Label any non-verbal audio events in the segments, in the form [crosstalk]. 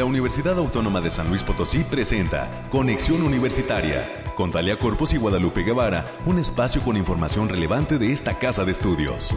la Universidad Autónoma de San Luis Potosí presenta Conexión Universitaria con Talia Corpus y Guadalupe Guevara, un espacio con información relevante de esta casa de estudios.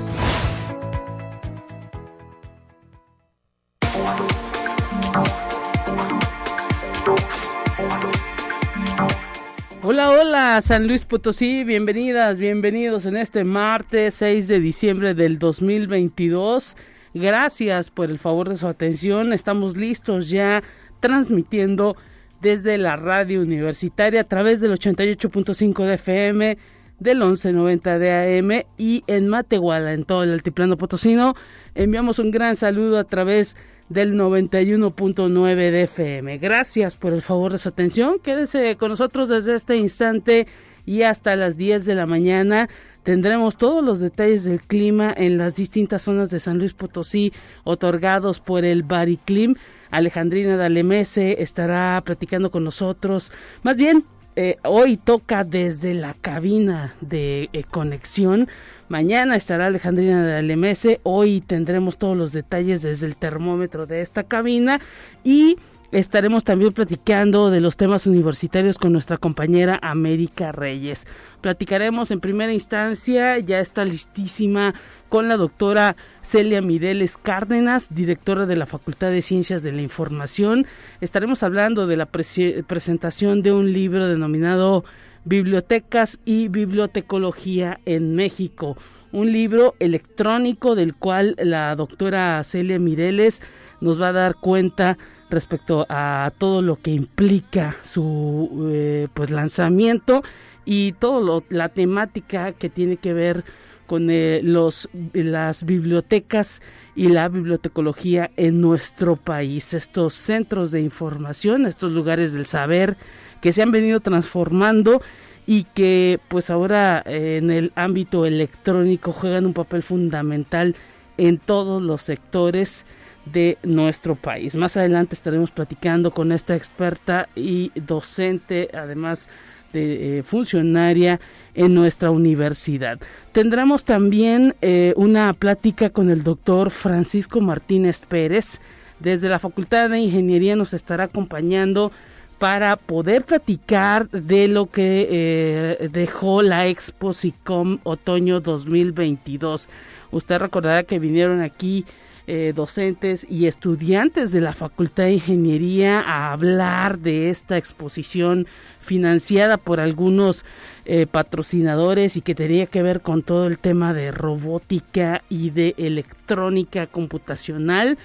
Hola, hola, San Luis Potosí, bienvenidas, bienvenidos en este martes 6 de diciembre del 2022. Gracias por el favor de su atención. Estamos listos ya transmitiendo desde la radio universitaria a través del 88.5 de FM, del 1190 de AM y en Matehuala, en todo el altiplano potosino. Enviamos un gran saludo a través del 91.9 de FM. Gracias por el favor de su atención. Quédese con nosotros desde este instante y hasta las 10 de la mañana Tendremos todos los detalles del clima en las distintas zonas de San Luis Potosí otorgados por el Bariclim. Alejandrina Dalemese estará platicando con nosotros. Más bien, eh, hoy toca desde la cabina de eh, conexión. Mañana estará Alejandrina Dalemese. Hoy tendremos todos los detalles desde el termómetro de esta cabina. Y Estaremos también platicando de los temas universitarios con nuestra compañera América Reyes. Platicaremos en primera instancia, ya está listísima con la doctora Celia Mireles Cárdenas, directora de la Facultad de Ciencias de la Información. Estaremos hablando de la presentación de un libro denominado Bibliotecas y Bibliotecología en México, un libro electrónico del cual la doctora Celia Mireles nos va a dar cuenta respecto a todo lo que implica su eh, pues lanzamiento y todo la temática que tiene que ver con eh, los las bibliotecas y la bibliotecología en nuestro país. Estos centros de información estos lugares del saber que se han venido transformando y que pues ahora eh, en el ámbito electrónico juegan un papel fundamental en todos los sectores de nuestro país. Más adelante estaremos platicando con esta experta y docente, además de eh, funcionaria en nuestra universidad. Tendremos también eh, una plática con el doctor Francisco Martínez Pérez. Desde la Facultad de Ingeniería nos estará acompañando para poder platicar de lo que eh, dejó la Expo SICOM Otoño 2022. Usted recordará que vinieron aquí eh, docentes y estudiantes de la Facultad de Ingeniería a hablar de esta exposición financiada por algunos eh, patrocinadores y que tenía que ver con todo el tema de robótica y de electrónica computacional.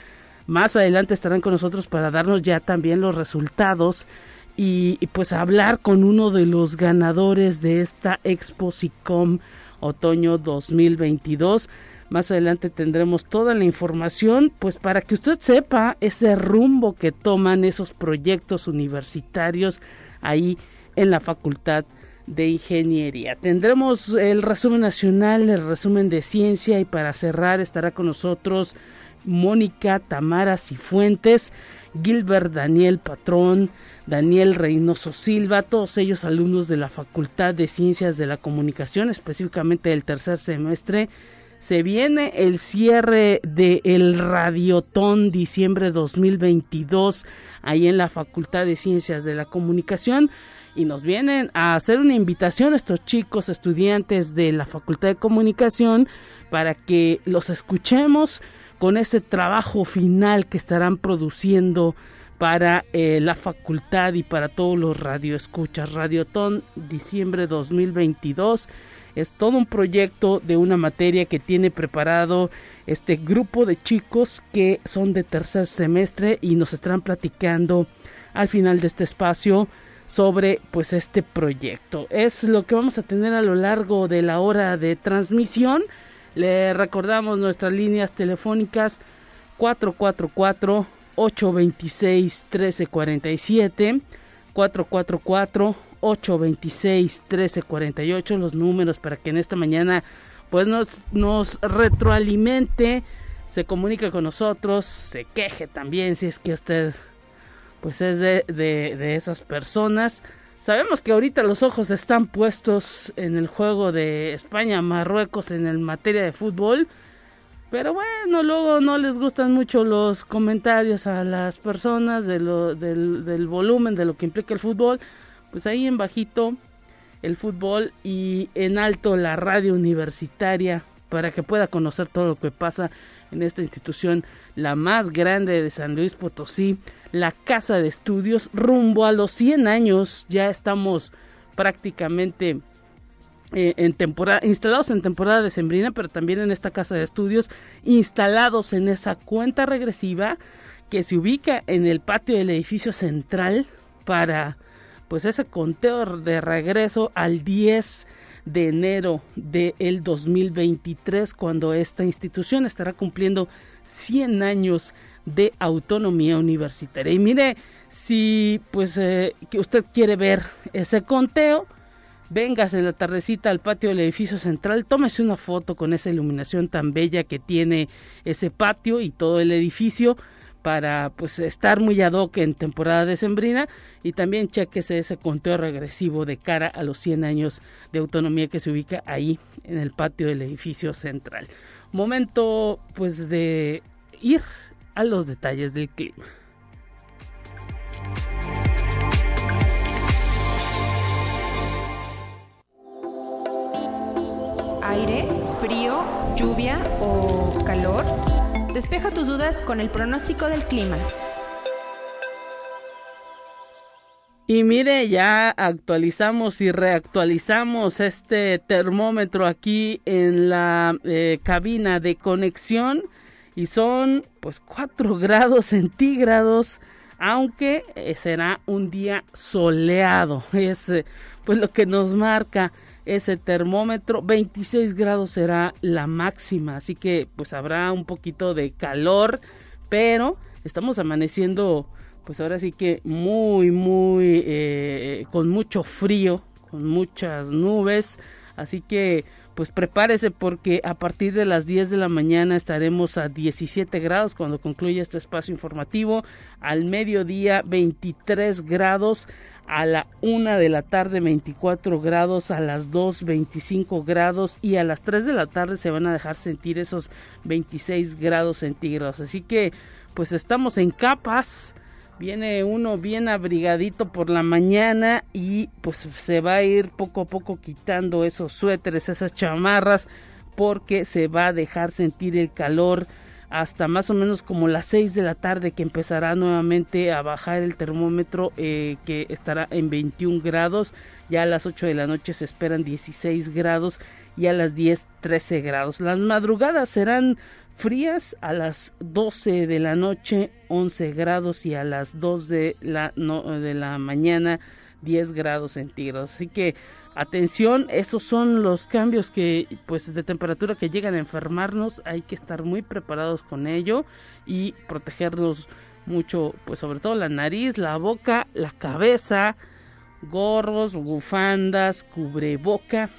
Más adelante estarán con nosotros para darnos ya también los resultados y, y pues hablar con uno de los ganadores de esta Exposicom otoño 2022 más adelante tendremos toda la información, pues para que usted sepa ese rumbo que toman esos proyectos universitarios ahí en la Facultad de Ingeniería. Tendremos el resumen nacional, el resumen de ciencia y para cerrar estará con nosotros Mónica Tamara Cifuentes, Gilbert Daniel Patrón, Daniel Reynoso Silva, todos ellos alumnos de la Facultad de Ciencias de la Comunicación, específicamente del tercer semestre se viene el cierre del el Radiotón diciembre 2022 ahí en la Facultad de Ciencias de la Comunicación y nos vienen a hacer una invitación estos chicos estudiantes de la Facultad de Comunicación para que los escuchemos con ese trabajo final que estarán produciendo para eh, la facultad y para todos los radioescuchas. Radiotón diciembre 2022 es todo un proyecto de una materia que tiene preparado este grupo de chicos que son de tercer semestre y nos estarán platicando al final de este espacio sobre pues este proyecto. Es lo que vamos a tener a lo largo de la hora de transmisión. Le recordamos nuestras líneas telefónicas 444 826 1347 444 826 1348 los números para que en esta mañana pues nos, retroalimente, se comunique con nosotros, se queje también si es que usted pues es de, de, esas personas. Sabemos que ahorita los ojos están puestos en el juego de España-Marruecos en el materia de fútbol, Pero bueno, luego no les gustan mucho los comentarios a las personas del, del volumen de lo que implica el fútbol. Pues ahí en bajito el fútbol y en alto la radio universitaria para que pueda conocer todo lo que pasa en esta institución, la más grande de San Luis Potosí, la casa de estudios, rumbo a los 100 años, ya estamos prácticamente eh, en temporada, instalados en temporada decembrina, pero también en esta casa de estudios, instalados en esa cuenta regresiva que se ubica en el patio del edificio central para pues ese conteo de regreso al 10 de enero del 2023 cuando esta institución estará cumpliendo 100 años de autonomía universitaria. Y mire, si pues eh, que usted quiere ver ese conteo, vengas en la tardecita al patio del edificio central, tómese una foto con esa iluminación tan bella que tiene ese patio y todo el edificio para pues estar muy ad hoc en temporada decembrina y también chequese ese conteo regresivo de cara a los 100 años de autonomía que se ubica ahí en el patio del edificio central. Momento pues de ir a los detalles del clima. Aire, frío, lluvia o calor. Despeja tus dudas con el pronóstico del clima. Y mire, ya actualizamos y reactualizamos este termómetro aquí en la eh, cabina de conexión y son pues 4 [laughs] grados centígrados, aunque eh, será un día soleado. [laughs] Es eh, pues lo que nos marca ese termómetro. 26 grados será la máxima, así que pues habrá un poquito de calor, pero estamos amaneciendo pues ahora sí que muy, muy, eh, con mucho frío, con muchas nubes, así que pues prepárese porque a partir de las 10 de la mañana estaremos a 17 grados cuando concluya este espacio informativo, al mediodía 23 grados, a la 1 de la tarde 24 grados, a las 2 25 grados. Y a las 3 de la tarde se van a dejar sentir esos 26 grados centígrados. Así que pues estamos en capas viene uno bien abrigadito por la mañana y pues se va a ir poco a poco quitando esos suéteres, esas chamarras, porque se va a dejar sentir el calor hasta más o menos como las 6 de la tarde que empezará nuevamente a bajar el termómetro eh, que estará en 21 grados ya a las 8 de la noche se esperan 16 grados y a las 10 13 grados las madrugadas serán frías a las 12 de la noche 11 grados y a las 2 de la, de la mañana 10 grados centígrados. Así que atención, esos son los cambios que pues de temperatura que llegan a enfermarnos, hay que estar muy preparados con ello y protegernos mucho, pues sobre todo la nariz, la boca, la cabeza, gorros, bufandas, cubreboca,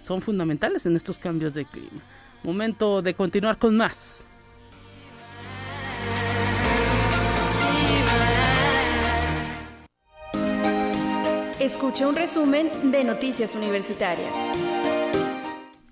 son fundamentales en estos cambios de clima. Momento de continuar con más. Escucha un resumen de Noticias Universitarias.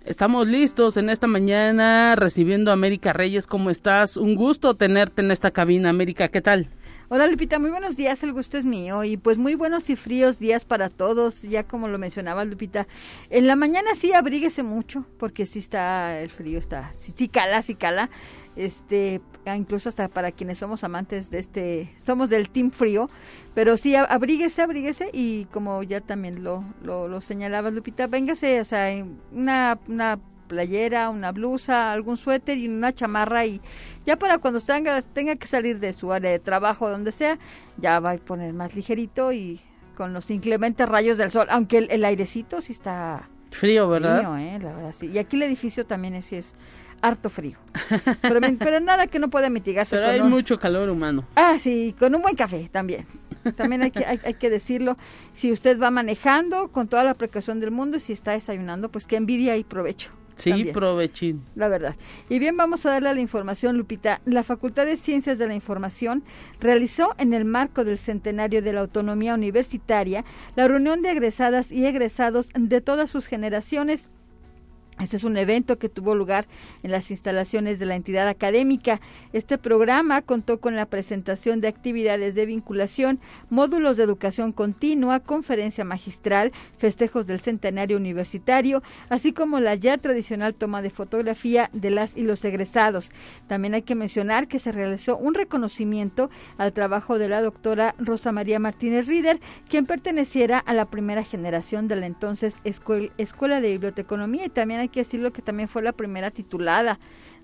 Estamos listos en esta mañana recibiendo a América Reyes. ¿Cómo estás? Un gusto tenerte en esta cabina, América. ¿Qué tal? Hola Lupita, muy buenos días, el gusto es mío y pues muy buenos y fríos días para todos, ya como lo mencionaba Lupita. En la mañana sí abríguese mucho porque sí está el frío, está, sí, sí cala, sí cala. Este, incluso hasta para quienes somos amantes de este, somos del team frío, pero sí abríguese, abríguese y como ya también lo, lo, lo señalaba Lupita, véngase, o sea, una, una playera, una blusa, algún suéter y una chamarra y ya para cuando tenga, tenga que salir de su área de trabajo, donde sea, ya va a poner más ligerito y con los inclementes rayos del sol, aunque el, airecito sí está frío, ¿verdad? Frío, ¿eh? La verdad, sí. Y aquí el edificio también es, es harto frío. Pero, pero nada que no pueda mitigarse. Pero hay mucho calor humano. Ah, sí, con un buen café también. También hay que, hay, hay, que decirlo. Si usted va manejando con toda la precaución del mundo y si está desayunando, pues que envidia y provecho. Sí, provechín. La verdad. Y bien, vamos a darle la información, Lupita. La Facultad de Ciencias de la Información realizó en el marco del centenario de la autonomía universitaria la reunión de egresadas y egresados de todas sus generaciones Este es un evento que tuvo lugar en las instalaciones de la entidad académica. Este programa contó con la presentación de actividades de vinculación, módulos de educación continua, conferencia magistral, festejos del centenario universitario, así como la ya tradicional toma de fotografía de las y los egresados. También hay que mencionar que se realizó un reconocimiento al trabajo de la doctora Rosa María Martínez Rieder, quien perteneciera a la primera generación de la entonces Escuela de Biblioteconomía y también hay que decirlo que también fue la primera titulada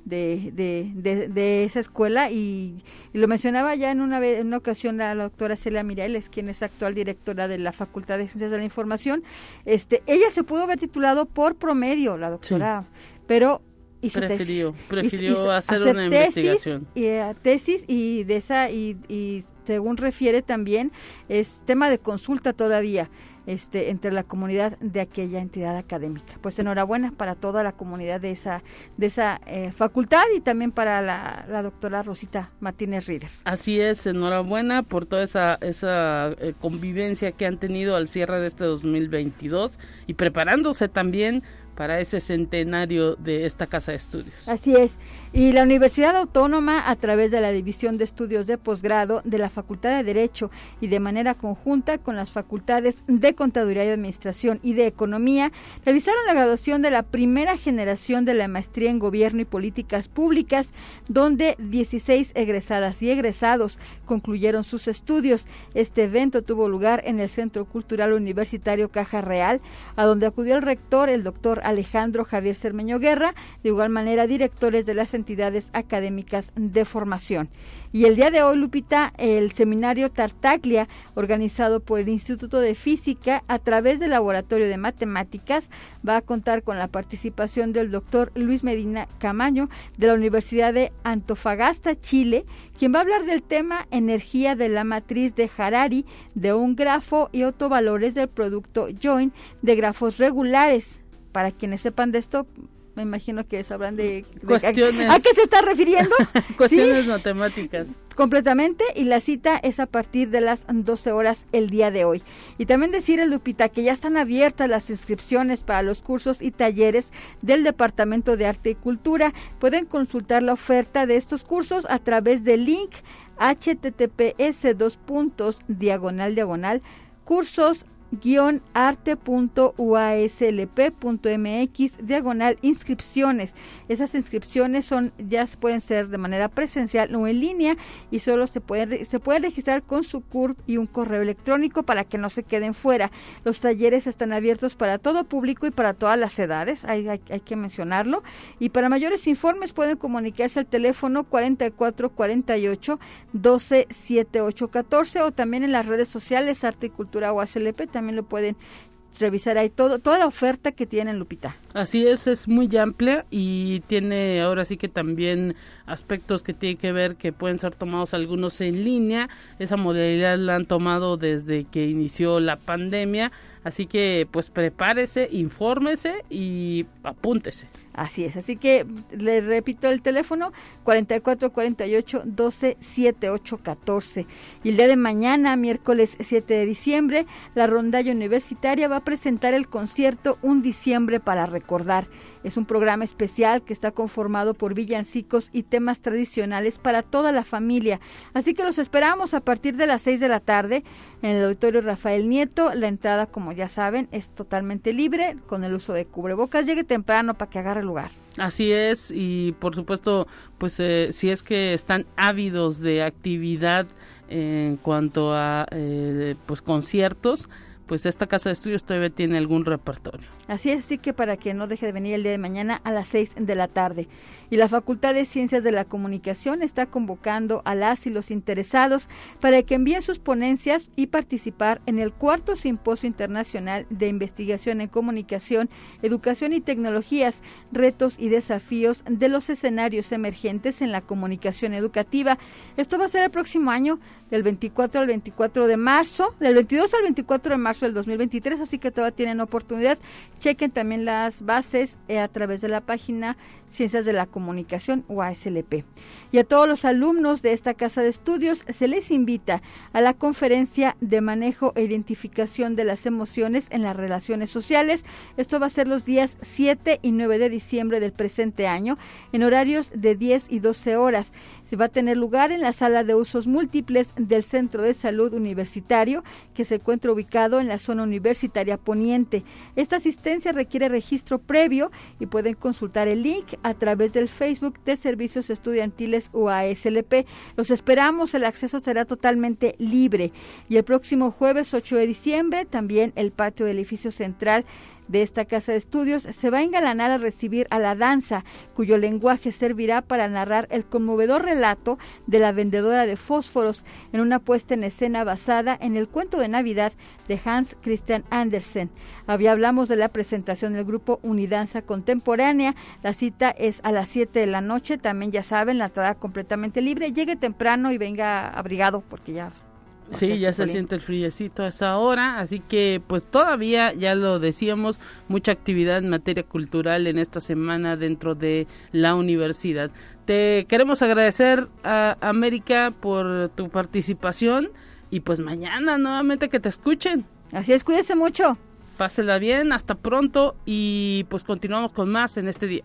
de, de, esa escuela y, lo mencionaba ya en una, vez, en una ocasión la, doctora Celia Mireles, quien es actual directora de la Facultad de Ciencias de la Información, este, ella se pudo haber titulado por promedio, la doctora, pero hizo prefirió, tesis. Prefirió hacer, una investigación. Y, eh, tesis y de esa, y, y según refiere también, es tema de consulta todavía este, entre la comunidad de aquella entidad académica. Pues enhorabuena para toda la comunidad de esa, de esa eh, facultad y también para la, doctora Rosita Martínez Ríos. Así es, enhorabuena por toda esa, esa eh, convivencia que han tenido al cierre de este 2022 y preparándose también para ese centenario de esta casa de estudios. Así es. Y la Universidad Autónoma, a través de la División de Estudios de Posgrado de la Facultad de Derecho y de manera conjunta con las facultades de Contaduría y Administración y de Economía, realizaron la graduación de la primera generación de la maestría en Gobierno y Políticas Públicas, donde 16 egresadas y egresados concluyeron sus estudios. Este evento tuvo lugar en el Centro Cultural Universitario Caja Real, a donde acudió el rector, el doctor Alejandro Javier Cermeño Guerra, de igual manera directores de las entidades académicas de formación. Y el día de hoy, Lupita, el seminario Tartaglia, organizado por el Instituto de Física a través del Laboratorio de Matemáticas, va a contar con la participación del doctor Luis Medina Camaño de la Universidad de Antofagasta, Chile, quien va a hablar del tema energía de la matriz de Harari de un grafo y autovalores del producto join de grafos regulares para quienes sepan de esto, me imagino que sabrán de, cuestiones. ¿A, qué se está refiriendo? [laughs] cuestiones matemáticas. Completamente, y la cita es a partir de las 12 horas el día de hoy. Y también decir, Lupita, que ya están abiertas las inscripciones para los cursos y talleres del Departamento de Arte y Cultura. Pueden consultar la oferta de estos cursos a través del link https dos puntos diagonal diagonal cursos arte.uaslp.mx diagonal inscripciones. Esas inscripciones son ya pueden ser de manera presencial o en línea y solo se pueden se pueden registrar con su CURP y un correo electrónico para que no se queden fuera. Los talleres están abiertos para todo público y para todas las edades, hay, hay, que mencionarlo. Y para mayores informes pueden comunicarse al teléfono 4448 12 14 o también en las redes sociales Arte y Cultura UASLP también lo pueden revisar ahí todo, toda la oferta que tienen Lupita. Así es, es muy amplia y tiene ahora sí que también aspectos que tienen que ver que pueden ser tomados algunos en línea. Esa modalidad la han tomado desde que inició la pandemia Así que pues prepárese, infórmese y apúntese. Así es, así que le repito el teléfono 4448 12 78 14. Y el día de mañana, miércoles 7 de diciembre, la rondalla universitaria va a presentar el concierto Un diciembre para recordar. Es un programa especial que está conformado por villancicos y temas tradicionales para toda la familia. Así que los esperamos a partir de las 6 de la tarde en el auditorio Rafael Nieto. La entrada, como ya saben, es totalmente libre con el uso de cubrebocas. Llegue temprano para que agarre lugar. Así es, y por supuesto, pues eh, si es que están ávidos de actividad en cuanto a eh, pues conciertos, pues esta casa de estudios todavía tiene algún repertorio. Así es, así que para que no deje de venir el día de mañana a las 6 de la tarde. Y la Facultad de Ciencias de la Comunicación está convocando a las y los interesados para que envíen sus ponencias y participar en el cuarto Simposio Internacional de Investigación en Comunicación, Educación y Tecnologías, retos y desafíos de los escenarios emergentes en la comunicación educativa. Esto va a ser el próximo año, del 24 al 24 de marzo, del 22 al 24 de marzo del 2023, así que todavía tienen oportunidad. Chequen también las bases eh, a través de la página Ciencias de la Comunicación o ASLP. Y a todos los alumnos de esta casa de estudios se les invita a la conferencia de manejo e identificación de las emociones en las relaciones sociales. Esto va a ser los días 7 y 9 de diciembre del presente año en horarios de 10 y 12 horas. Va a tener lugar en la sala de usos múltiples del Centro de Salud Universitario, que se encuentra ubicado en la zona universitaria poniente. Esta asistencia requiere registro previo y pueden consultar el link a través del Facebook de Servicios Estudiantiles UASLP. Los esperamos, el acceso será totalmente libre. Y el próximo jueves 8 de diciembre, también el patio del edificio central de esta casa de estudios se va a engalanar a recibir a la danza, cuyo lenguaje servirá para narrar el conmovedor relato de la vendedora de fósforos en una puesta en escena basada en el cuento de Navidad de Hans Christian Andersen. Había hablamos de la presentación del grupo Unidanza Contemporánea. La cita es a las 7 de la noche. También ya saben, la entrada completamente libre. Llegue temprano y venga abrigado porque ya Sí, ya se siente el friecito a esa hora, así que pues todavía, ya lo decíamos, mucha actividad en materia cultural en esta semana dentro de la universidad. Te queremos agradecer a América por tu participación y pues mañana nuevamente que te escuchen. Así es, mucho. Pásela bien, hasta pronto y pues continuamos con más en este día.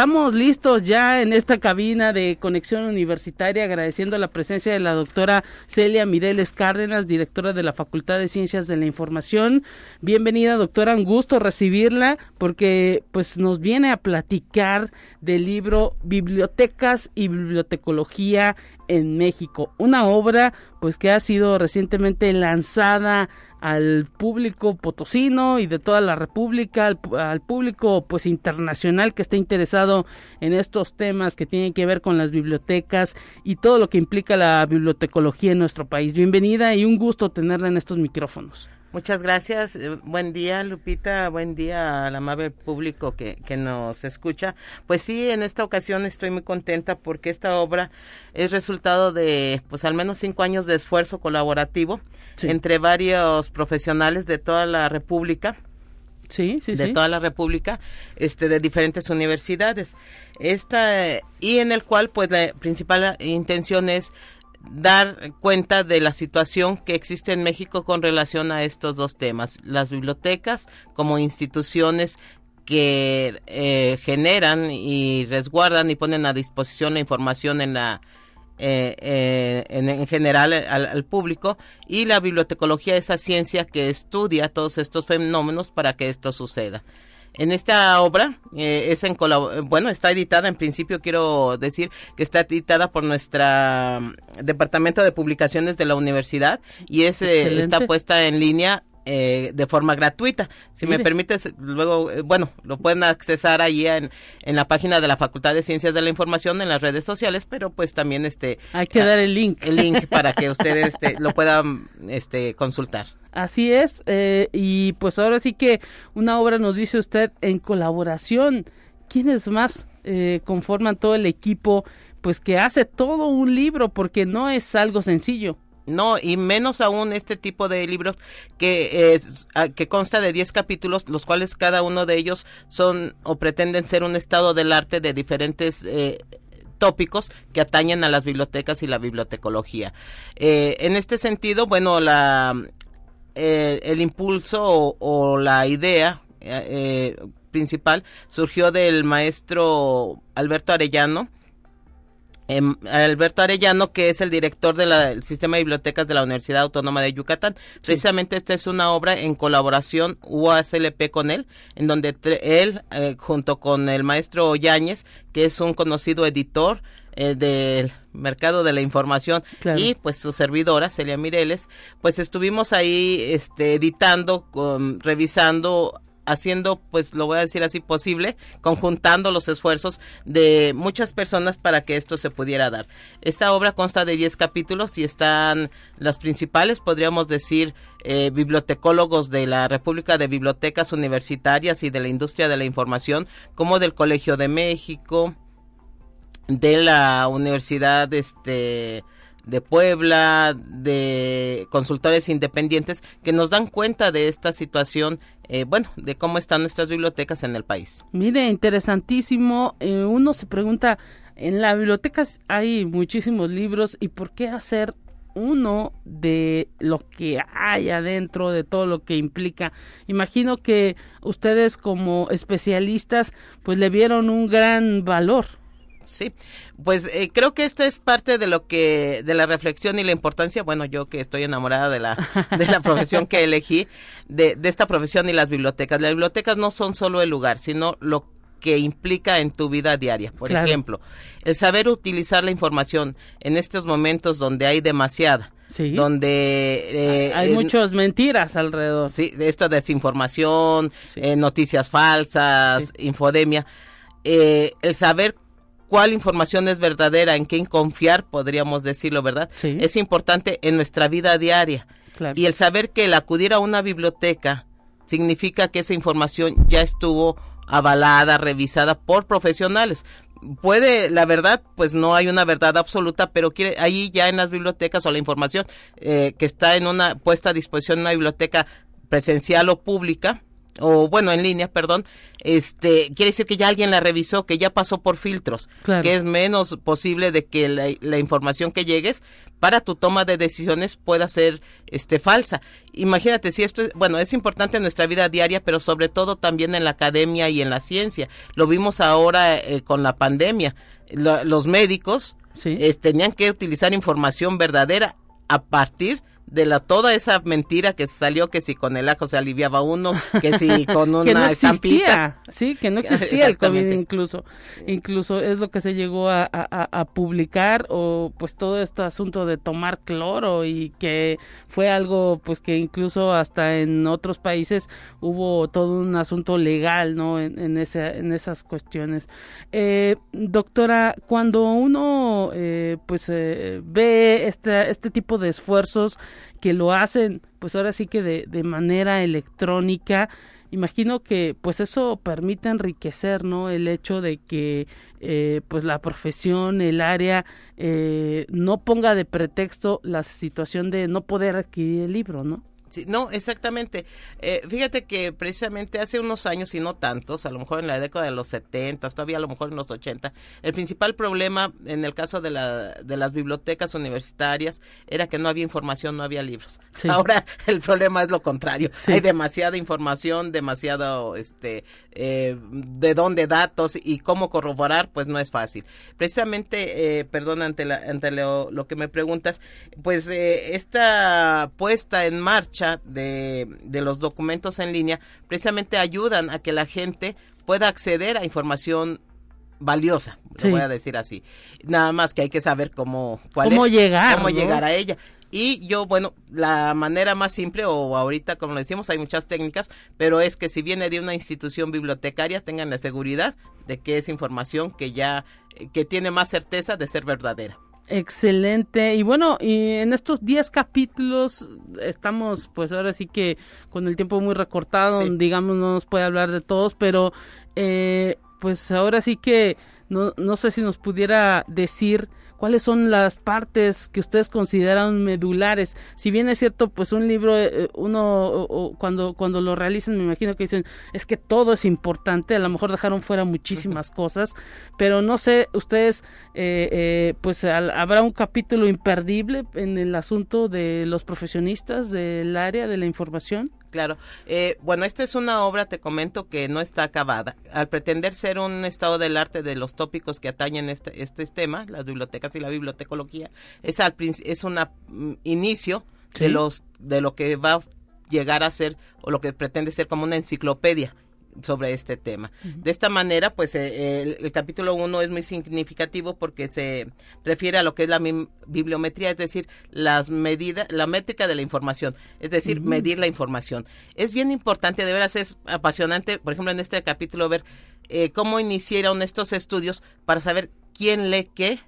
Estamos listos ya en esta cabina de conexión universitaria, agradeciendo la presencia de la doctora Celia Mireles Cárdenas, directora de la Facultad de Ciencias de la Información. Bienvenida, doctora, un gusto recibirla porque pues nos viene a platicar del libro Bibliotecas y Bibliotecología en México, una obra pues que ha sido recientemente lanzada al público potosino y de toda la República, al, público pues internacional que esté interesado en estos temas que tienen que ver con las bibliotecas y todo lo que implica la bibliotecología en nuestro país. Bienvenida y un gusto tenerla en estos micrófonos. Muchas gracias. Eh, buen día, Lupita. Buen día al amable público que, que nos escucha. Pues sí, en esta ocasión estoy muy contenta porque esta obra es resultado de, pues al menos cinco años de esfuerzo colaborativo entre varios profesionales de toda la República. Sí, sí, de toda la República, este, de diferentes universidades. Esta, y en el cual, pues, la principal intención es dar cuenta de la situación que existe en México con relación a estos dos temas, las bibliotecas como instituciones que eh, generan y resguardan y ponen a disposición la información en la eh, eh, en, general al, al, público y la bibliotecología esa ciencia que estudia todos estos fenómenos para que esto suceda. En esta obra eh, es en bueno está editada en principio quiero decir que está editada por nuestra mm, departamento de publicaciones de la universidad y es eh, está puesta en línea eh, de forma gratuita. Si me permites, luego, eh, bueno, lo pueden accesar ahí en, en la página de la Facultad de Ciencias de la Información en las redes sociales, pero pues también este... Hay que dar el link. El link para que [laughs] ustedes este, lo puedan este, consultar. Así es, eh, y pues ahora sí que una obra nos dice usted en colaboración. ¿Quiénes más eh, conforman todo el equipo? Pues que hace todo un libro, porque no es algo sencillo. No, y menos aún este tipo de libros que, que consta de 10 capítulos, los cuales cada uno de ellos son o pretenden ser un estado del arte de diferentes eh, tópicos que atañen a las bibliotecas y la bibliotecología. Eh, en este sentido, bueno, la, eh, el impulso o, la idea principal surgió del maestro Alberto Arellano, Em, Alberto Arellano, que es el director del sistema de bibliotecas de la Universidad Autónoma de Yucatán. Precisamente esta es una obra en colaboración UASLP con él, en donde él, eh, junto con el maestro Yáñez, que es un conocido editor eh, del mercado de la información y pues su servidora Celia Mireles pues estuvimos ahí este editando con, revisando haciendo, pues lo voy a decir así, posible, conjuntando los esfuerzos de muchas personas para que esto se pudiera dar. Esta obra consta de 10 capítulos y están las principales, podríamos decir, eh, bibliotecólogos de la República de Bibliotecas Universitarias y de la Industria de la Información, como del Colegio de México, de la Universidad, este, de Puebla, de consultores independientes que nos dan cuenta de esta situación, eh, bueno, de cómo están nuestras bibliotecas en el país. Mire, interesantísimo. Eh, uno se pregunta, en las bibliotecas hay muchísimos libros y por qué hacer uno de lo que hay adentro, de todo lo que implica. Imagino que ustedes como especialistas pues le vieron un gran valor Sí, pues eh, creo que esta es parte de lo que, de la reflexión y la importancia, bueno, yo que estoy enamorada de la, de la profesión que elegí, de, de esta profesión y las bibliotecas. Las bibliotecas no son solo el lugar, sino lo que implica en tu vida diaria. Por ejemplo, el saber utilizar la información en estos momentos donde hay demasiada. donde eh, hay muchas mentiras alrededor. Sí, de esta desinformación, eh, noticias falsas, infodemia. Eh, el saber cuál información es verdadera, en quién confiar, podríamos decirlo, ¿verdad? Es importante en nuestra vida diaria. Y el saber que el acudir a una biblioteca significa que esa información ya estuvo avalada, revisada por profesionales. Puede, la verdad, pues no hay una verdad absoluta, pero quiere, ahí ya en las bibliotecas o la información eh, que está en una puesta a disposición en una biblioteca presencial o pública, o bueno, en línea, perdón, este, quiere decir que ya alguien la revisó, que ya pasó por filtros, que es menos posible de que la, información que llegues para tu toma de decisiones pueda ser este falsa. Imagínate si esto es, bueno, es importante en nuestra vida diaria, pero sobre todo también en la academia y en la ciencia. Lo vimos ahora eh, con la pandemia. los médicos tenían que utilizar información verdadera a partir de la toda esa mentira que salió que si con el ajo se aliviaba uno, que si con [laughs] una que no existía, sí, que no existía el COVID incluso, incluso es lo que se llegó a, a, publicar o pues todo este asunto de tomar cloro y que fue algo pues que incluso hasta en otros países hubo todo un asunto legal, ¿no? En, en, ese, en esas cuestiones. Eh, doctora, cuando uno eh, pues eh, ve este, este tipo de esfuerzos que lo hacen pues ahora sí que de, de manera electrónica. Imagino que pues eso permite enriquecer no el hecho de que eh, pues la profesión el área eh, no ponga de pretexto la situación de no poder adquirir el libro no Sí, no, exactamente. Eh, fíjate que precisamente hace unos años y no tantos, a lo mejor en la década de los 70, todavía a lo mejor en los 80, el principal problema en el caso de, la, de las bibliotecas universitarias era que no había información, no había libros. [laughs] Ahora el problema es lo contrario. Hay demasiada información, demasiado, este, eh, de dónde datos y cómo corroborar, pues no es fácil. Precisamente, eh, perdón, ante, la, ante lo, lo, que me preguntas, pues eh, esta puesta en marcha de, de los documentos en línea precisamente ayudan a que la gente pueda acceder a información valiosa, lo voy a decir así. Nada más que hay que saber cómo, cuál ¿Cómo llegar, cómo llegar a ella. Y yo, bueno, la manera más simple, o ahorita, como decimos, hay muchas técnicas, pero es que si viene de una institución bibliotecaria, tengan la seguridad de que es información que ya, que tiene más certeza de ser verdadera. Excelente. Y bueno, y en estos 10 capítulos estamos pues ahora sí que con el tiempo muy recortado, digamos, no nos puede hablar de todos, pero eh, pues ahora sí que no, no sé si nos pudiera decir cuáles son las partes que ustedes consideran medulares. Si bien es cierto, pues un libro, eh, uno cuando, cuando lo realizan, me imagino que dicen, es que todo es importante, a lo mejor dejaron fuera muchísimas cosas, pero no sé, ustedes, eh, eh, pues habrá un capítulo imperdible en el asunto de los profesionistas del área de la información. Claro. Eh, bueno, esta es una obra, te comento, que no está acabada. Al pretender ser un estado del arte de los tópicos que atañen este, este tema, las bibliotecas y la bibliotecología, es, al, es un mm, inicio de, los, de lo que va a llegar a ser o lo que pretende ser como una enciclopedia sobre este tema. De esta manera, pues eh, el, capítulo 1 es muy significativo porque se refiere a lo que es la bibliometría, es decir, las medidas, la métrica de la información, es decir, medir la información. Es bien importante, de veras es apasionante, por ejemplo, en este capítulo ver eh, cómo iniciaron estos estudios para saber quién lee qué,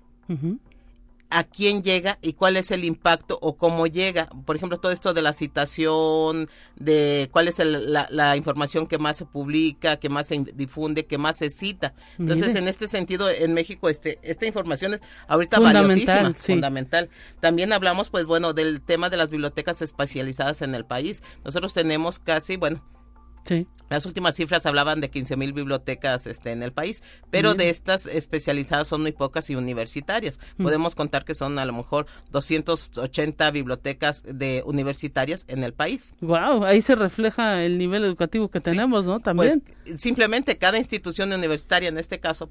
a quién llega y cuál es el impacto o cómo llega. Por ejemplo, todo esto de la citación, de cuál es la, información que más se publica, que más se difunde, que más se cita. Entonces, en este sentido, en México, este, esta información es ahorita valiosísima, fundamental. También hablamos, pues bueno, del tema de las bibliotecas especializadas en el país. Nosotros tenemos casi, bueno, Sí. Las últimas cifras hablaban de 15 mil bibliotecas este, en el país, pero de estas especializadas son muy pocas y universitarias. Mm. Podemos contar que son a lo mejor 280 bibliotecas de universitarias en el país. Wow, ahí se refleja el nivel educativo que tenemos, ¿no? También. Pues simplemente cada institución universitaria, en este caso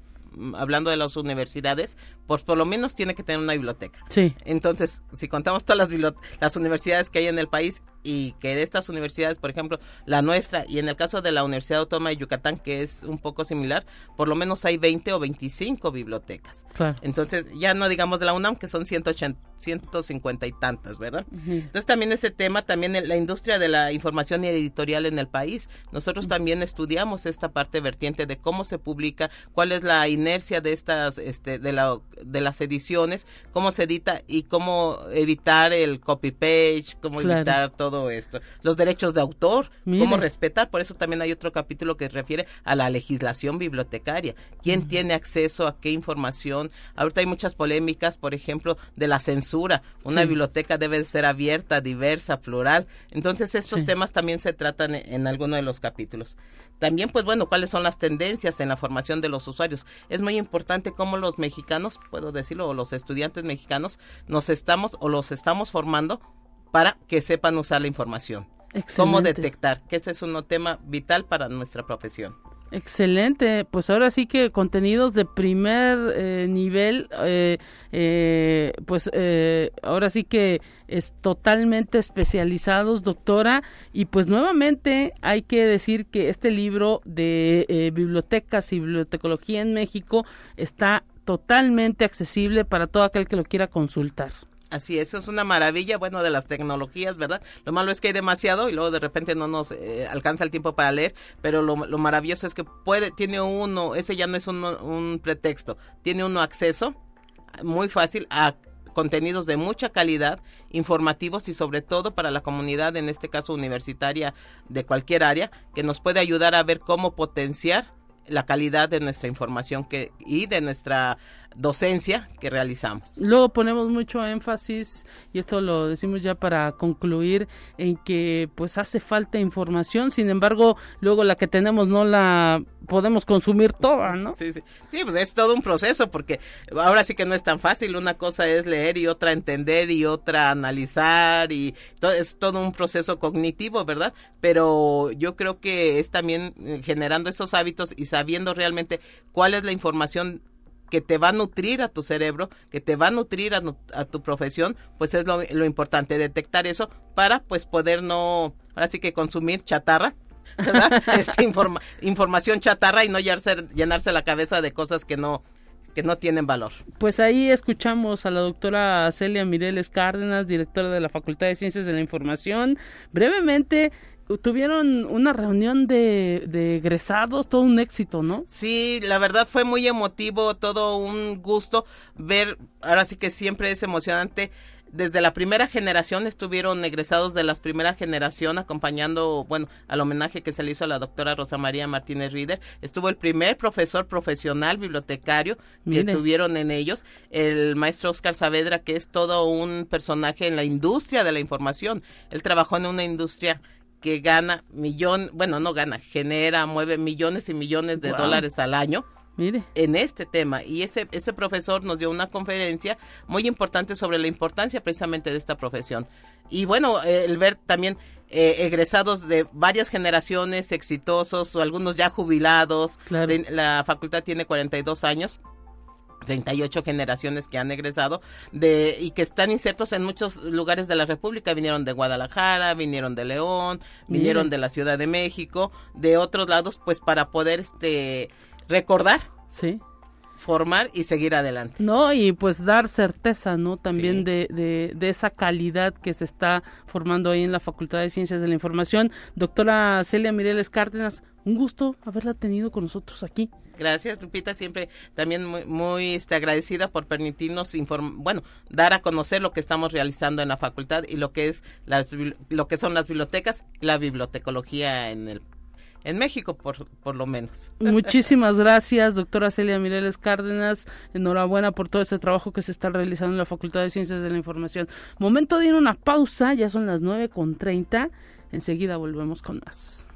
hablando de las universidades, pues por lo menos tiene que tener una biblioteca. Sí. Entonces, si contamos todas las, las universidades que hay en el país y que de estas universidades, por ejemplo, la nuestra y en el caso de la Universidad Autónoma de Yucatán, que es un poco similar, por lo menos hay 20 o 25 bibliotecas. Claro. Entonces, ya no digamos de la UNAM, que son 180, 150 y tantas, ¿verdad? Entonces, también ese tema, también la industria de la información y editorial en el país. Nosotros también estudiamos esta parte vertiente de cómo se publica, cuál es la inercia de estas, este, de, la, de las ediciones, cómo se edita y cómo evitar el copy-page, cómo evitar todo esto. Los derechos de autor, cómo respetar, por eso también hay otro capítulo que refiere a la legislación bibliotecaria. ¿Quién tiene acceso a qué información? Ahorita hay muchas polémicas, por ejemplo, de la censura. Una biblioteca debe ser abierta, diversa, plural. Entonces, estos temas también se tratan en, en alguno de los capítulos. También, pues bueno, cuáles son las tendencias en la formación de los usuarios. Es muy importante cómo los mexicanos, puedo decirlo, o los estudiantes mexicanos, nos estamos o los estamos formando para que sepan usar la información. Cómo detectar, que este es un tema vital para nuestra profesión. Excelente, pues ahora sí que contenidos de primer eh, nivel, eh, eh, pues ahora sí que es totalmente especializados, doctora, y pues nuevamente hay que decir que este libro de bibliotecas y bibliotecología en México está totalmente accesible para todo aquel que lo quiera consultar. Así es, es una maravilla, bueno, de las tecnologías, ¿verdad? Lo malo es que hay demasiado y luego de repente no nos eh, alcanza el tiempo para leer, pero lo, maravilloso es que puede, tiene uno, ese ya no es un, un pretexto, tiene uno acceso muy fácil a contenidos de mucha calidad, informativos y sobre todo para la comunidad, en este caso universitaria de cualquier área, que nos puede ayudar a ver cómo potenciar la calidad de nuestra información que, y de nuestra docencia que realizamos. Luego ponemos mucho énfasis, y esto lo decimos ya para concluir, en que pues hace falta información, sin embargo, luego la que tenemos no la podemos consumir toda, ¿no? Sí, sí, sí, pues es todo un proceso, porque ahora sí que no es tan fácil, una cosa es leer y otra entender y otra analizar, y todo, es todo un proceso cognitivo, ¿verdad? Pero yo creo que es también eh, generando esos hábitos y sabiendo realmente cuál es la información que te va a nutrir a tu cerebro, que te va a nutrir a, tu profesión, pues es lo, importante, detectar eso para pues poder no, ahora sí que consumir chatarra, ¿verdad? [laughs] Esta información chatarra y no llenarse, llenarse la cabeza de cosas que no, que no tienen valor. Pues ahí escuchamos a la doctora Celia Mireles Cárdenas, directora de la Facultad de Ciencias de la Información. Brevemente, tuvieron una reunión de, de, egresados, todo un éxito, ¿no? Sí, la verdad fue muy emotivo, todo un gusto ver, ahora sí que siempre es emocionante. Desde la primera generación estuvieron egresados de la primera generación acompañando, bueno, al homenaje que se le hizo a la doctora Rosa María Martínez Rieder. Estuvo el primer profesor profesional bibliotecario que tuvieron en ellos, el maestro Oscar Saavedra, que es todo un personaje en la industria de la información. Él trabajó en una industria que gana millón, bueno, no gana, genera, mueve millones y millones de dólares al año Mire. en este tema. Y ese ese profesor nos dio una conferencia muy importante sobre la importancia precisamente de esta profesión. Y bueno eh, el ver también eh, egresados de varias generaciones exitosos o algunos ya jubilados. Claro. De- la facultad tiene 42 años 38 generaciones que han egresado de y que están insertos en muchos lugares de la República. Vinieron de Guadalajara, vinieron de León, vinieron de la Ciudad de México, de otros lados, pues para poder este recordar, Sí. Formar y seguir adelante. No, y pues dar certeza, ¿no? También Sí. de, de, de esa calidad que se está formando ahí en la Facultad de Ciencias de la Información. Doctora Celia Mireles Cárdenas, un gusto haberla tenido con nosotros aquí. Gracias, Lupita, siempre también muy, muy este, agradecida por permitirnos inform bueno, dar a conocer lo que estamos realizando en la facultad y lo que es las lo que son las bibliotecas y la bibliotecología en el en México por por lo menos. [laughs] Muchísimas gracias, doctora Celia Mireles Cárdenas. Enhorabuena por todo ese trabajo que se está realizando en la Facultad de Ciencias de la Información. Momento de ir a una pausa, ya son las nueve con treinta. Enseguida volvemos con más.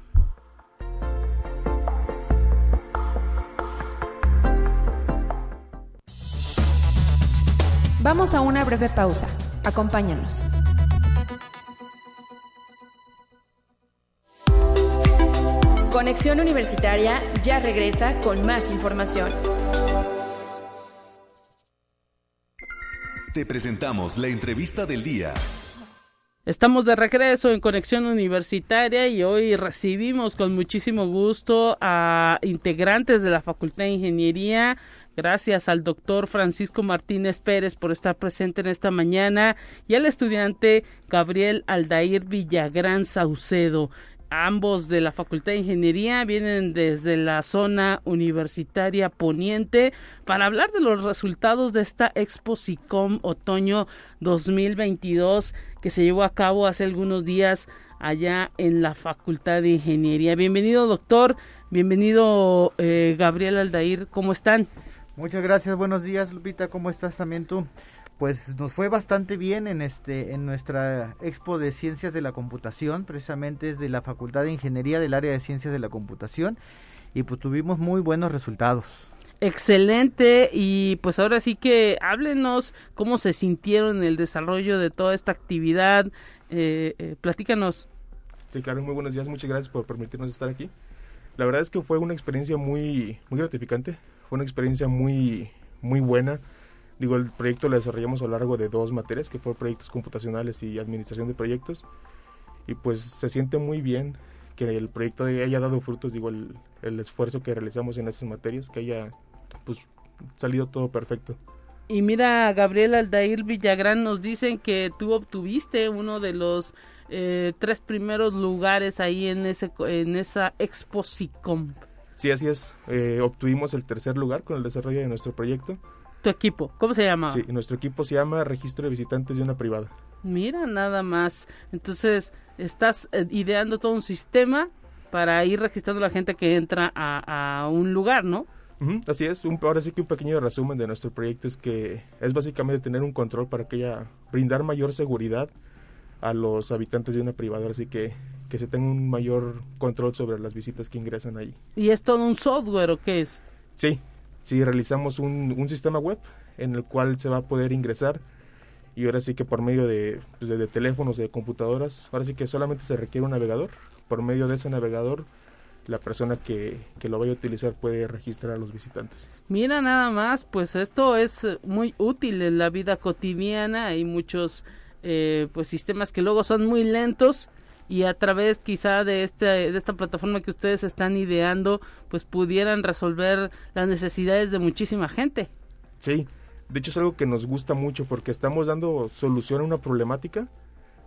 Vamos a una breve pausa. Acompáñanos. Conexión Universitaria ya regresa con más información. Te presentamos la entrevista del día. Estamos de regreso en Conexión Universitaria y hoy recibimos con muchísimo gusto a integrantes de la Facultad de Ingeniería. Gracias al doctor Francisco Martínez Pérez por estar presente en esta mañana y al estudiante Gabriel Aldair Villagrán Saucedo. Ambos de la Facultad de Ingeniería vienen desde la zona universitaria poniente para hablar de los resultados de esta Expo SICOM Otoño 2022 que se llevó a cabo hace algunos días allá en la Facultad de Ingeniería. Bienvenido doctor, bienvenido eh, Gabriel Aldair, ¿cómo están? Muchas gracias, buenos días Lupita, ¿cómo estás también tú? Pues nos fue bastante bien en este en nuestra Expo de Ciencias de la Computación, precisamente es de la Facultad de Ingeniería del área de Ciencias de la Computación y pues tuvimos muy buenos resultados. Excelente y pues ahora sí que háblenos cómo se sintieron en el desarrollo de toda esta actividad, eh, eh, platícanos. Sí, claro, muy buenos días, muchas gracias por permitirnos estar aquí. La verdad es que fue una experiencia muy, muy gratificante, fue una experiencia muy, muy buena. Digo, el proyecto lo desarrollamos a lo largo de dos materias, que fue proyectos computacionales y administración de proyectos. Y pues se siente muy bien que el proyecto haya dado frutos, digo, el, el esfuerzo que realizamos en esas materias, que haya pues salido todo perfecto. Y mira, Gabriel Aldair Villagrán nos dicen que tú obtuviste uno de los eh, tres primeros lugares ahí en ese en esa Expo SICOM. Sí, así es. Eh, obtuvimos el tercer lugar con el desarrollo de nuestro proyecto. Tu equipo, ¿cómo se llama? Sí, nuestro equipo se llama Registro de Visitantes de una Privada. Mira, nada más. Entonces, estás eh, ideando todo un sistema para ir registrando a la gente que entra a, a un lugar, ¿no? Ujú, así es, un, ahora sí que un pequeño resumen de nuestro proyecto es que es básicamente tener un control para que haya, brindar mayor seguridad a los habitantes de una privada, así que que se tenga un mayor control sobre las visitas que ingresan ahí. ¿Y es todo un software o qué es? Sí, sí, realizamos un, un sistema web en el cual se va a poder ingresar y ahora sí que por medio de, pues, de, de teléfonos, de computadoras, ahora sí que solamente se requiere un navegador. Por medio de ese navegador, la persona que, que lo vaya a utilizar puede registrar a los visitantes. Mira nada más, pues esto es muy útil en la vida cotidiana. Hay muchos eh, pues sistemas que luego son muy lentos y a través quizá de este de esta plataforma que ustedes están ideando, pues pudieran resolver las necesidades de muchísima gente. Sí, de hecho es algo que nos gusta mucho porque estamos dando solución a una problemática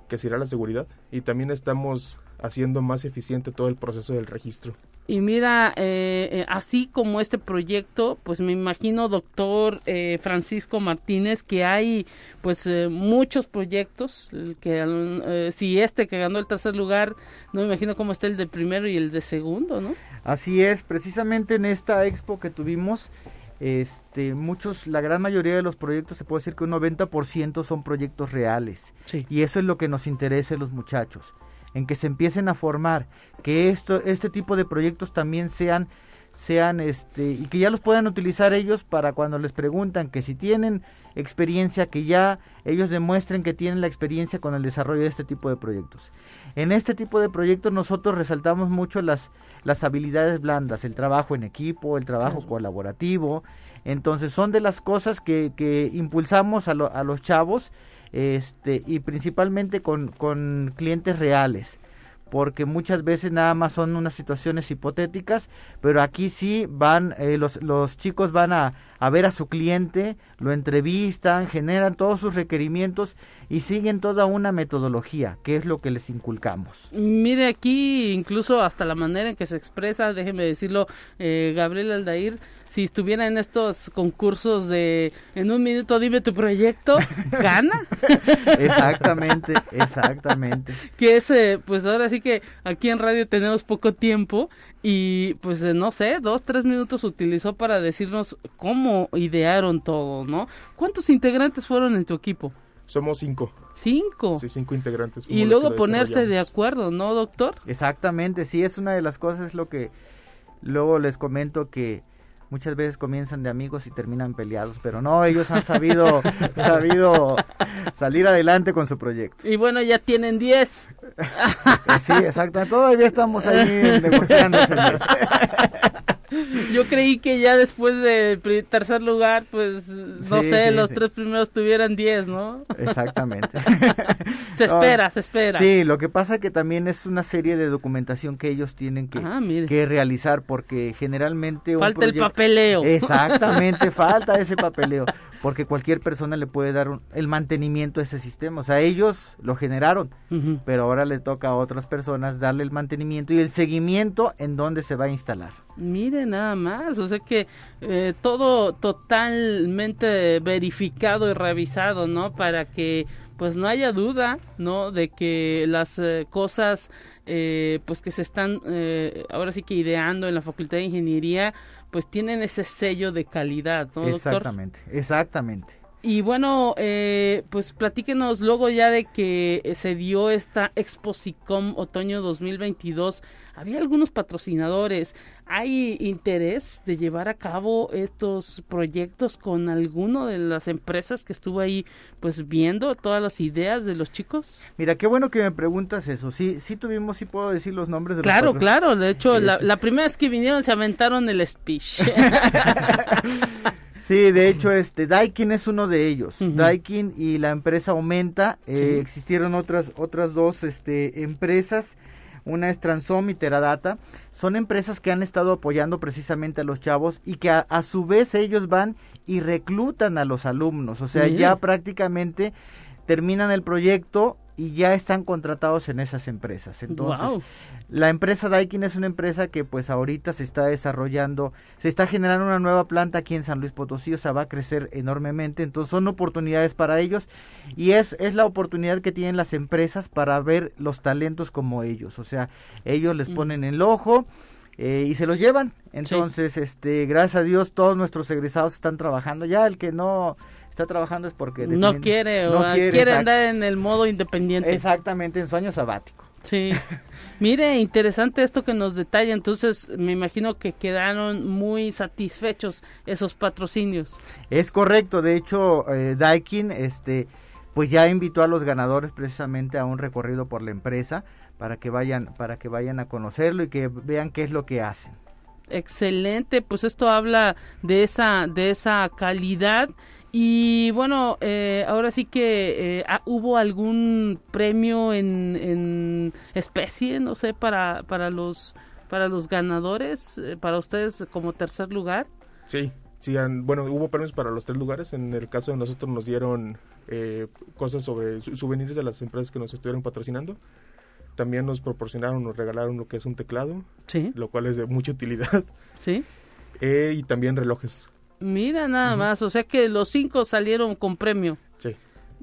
que será la seguridad y también estamos haciendo más eficiente todo el proceso del registro. Y mira, eh, eh, así como este proyecto, pues me imagino, doctor eh, Francisco Martínez, que hay pues eh, muchos proyectos, que eh, si este que ganó el tercer lugar, no me imagino cómo está el de primero y el de segundo, ¿no? Así es, precisamente en esta expo que tuvimos, este, muchos, la gran mayoría de los proyectos, se puede decir que un 90% son proyectos reales. Sí. Y eso es lo que nos interesa a los muchachos, en que se empiecen a formar, que esto, este tipo de proyectos también sean sean este y que ya los puedan utilizar ellos para cuando les preguntan que si tienen experiencia que ya ellos demuestren que tienen la experiencia con el desarrollo de este tipo de proyectos. En este tipo de proyectos nosotros resaltamos mucho las las habilidades blandas, el trabajo en equipo, el trabajo colaborativo. Entonces son de las cosas que, que impulsamos a, a los chavos este, y principalmente con, con clientes reales porque muchas veces nada más son unas situaciones hipotéticas, pero aquí sí van, eh, los, los chicos van a, a ver a su cliente, lo entrevistan, generan todos sus requerimientos y siguen toda una metodología, que es lo que les inculcamos. Mire aquí, incluso hasta la manera en que se expresa, déjeme decirlo, eh, Gabriel Aldair, si estuviera en estos concursos de en un minuto dime tu proyecto, [laughs] gana. exactamente, [laughs] exactamente. Que es, eh, pues ahora sí que aquí en radio tenemos poco tiempo y pues eh, no sé, dos, tres minutos utilizó para decirnos cómo idearon todo, ¿no? ¿Cuántos integrantes fueron en tu equipo? Somos cinco. Cinco. Sí, cinco integrantes. Y luego ponerse de acuerdo, ¿no, doctor? Exactamente, sí, es una de las cosas, es lo que luego les comento que muchas veces comienzan de amigos y terminan peleados, pero no, ellos han sabido, [laughs] sabido salir adelante con su proyecto. Y bueno, ya tienen diez. sí, exacto, todavía estamos ahí negociando. [laughs] [laughs] Yo creí que ya después de tercer lugar, pues, no sé, los tres primeros tuvieran 10, ¿no? Exactamente. [laughs] se espera, se espera. Sí, lo que pasa que también es una serie de documentación que ellos tienen que, ah, que realizar porque generalmente... Falta el papeleo. Exactamente, [laughs] falta ese papeleo porque cualquier persona le puede dar el mantenimiento a ese sistema. O sea, ellos lo generaron, pero ahora le toca a otras personas darle el mantenimiento y el seguimiento en dónde se va a instalar. Mire nada más, o sea que eh, todo totalmente verificado y revisado, ¿no? Para que pues no haya duda, ¿no? De que las eh, cosas, eh, pues que se están ahora sí que ideando en la Facultad de Ingeniería, pues tienen ese sello de calidad, ¿no? Exactamente, exactamente. Y bueno, eh, pues platíquenos luego ya de que se dio esta Exposicom Otoño 2022. Había algunos patrocinadores. ¿Hay interés de llevar a cabo estos proyectos con alguno de las empresas que estuvo ahí pues viendo todas las ideas de los chicos? Mira, qué bueno que me preguntas eso. Sí, sí tuvimos, sí puedo decir los nombres de claro, los Claro, De hecho, la, la primera vez que vinieron se aventaron el speech. [laughs] [laughs] Sí, de hecho, este Daikin es uno de ellos. Daikin y la empresa Aumenta. Eh, existieron otras otras dos este, empresas. Una es Transom y Teradata. Son empresas que han estado apoyando precisamente a los chavos y que a, su vez ellos van y reclutan a los alumnos. O sea, ya prácticamente terminan el proyecto y ya están contratados en esas empresas. Entonces, la empresa Daikin es una empresa que pues ahorita se está desarrollando, se está generando una nueva planta aquí en San Luis Potosí, o sea, va a crecer enormemente, entonces son oportunidades para ellos y es, es la oportunidad que tienen las empresas para ver los talentos como ellos, o sea, ellos les ponen el ojo, eh, y se los llevan. Entonces, este, gracias a Dios, todos nuestros egresados están trabajando. Ya el que no está trabajando es porque no quiere o quiere, andar en el modo independiente. Exactamente, en su año sabático. Sí. [laughs] Mire, interesante esto que nos detalla. Entonces, me imagino que quedaron muy satisfechos esos patrocinios. Es correcto. De hecho, eh, Daikin, este, pues ya invitó a los ganadores precisamente a un recorrido por la empresa para que vayan, para que vayan a conocerlo y que vean qué es lo que hacen. Excelente, pues esto habla de esa, de esa calidad y bueno, eh, ahora sí que eh, ah, hubo algún premio en, en, especie, no sé, para, para los para los ganadores, eh, para ustedes como tercer lugar. Sí, sí, bueno, hubo premios para los tres lugares. En el caso de nosotros nos dieron cosas sobre souvenirs de las empresas que nos estuvieron patrocinando. También nos proporcionaron, nos regalaron lo que es un teclado, sí. lo cual es de mucha utilidad. [laughs] Sí. y también relojes Mira nada más, o sea que los cinco salieron con premio. Sí.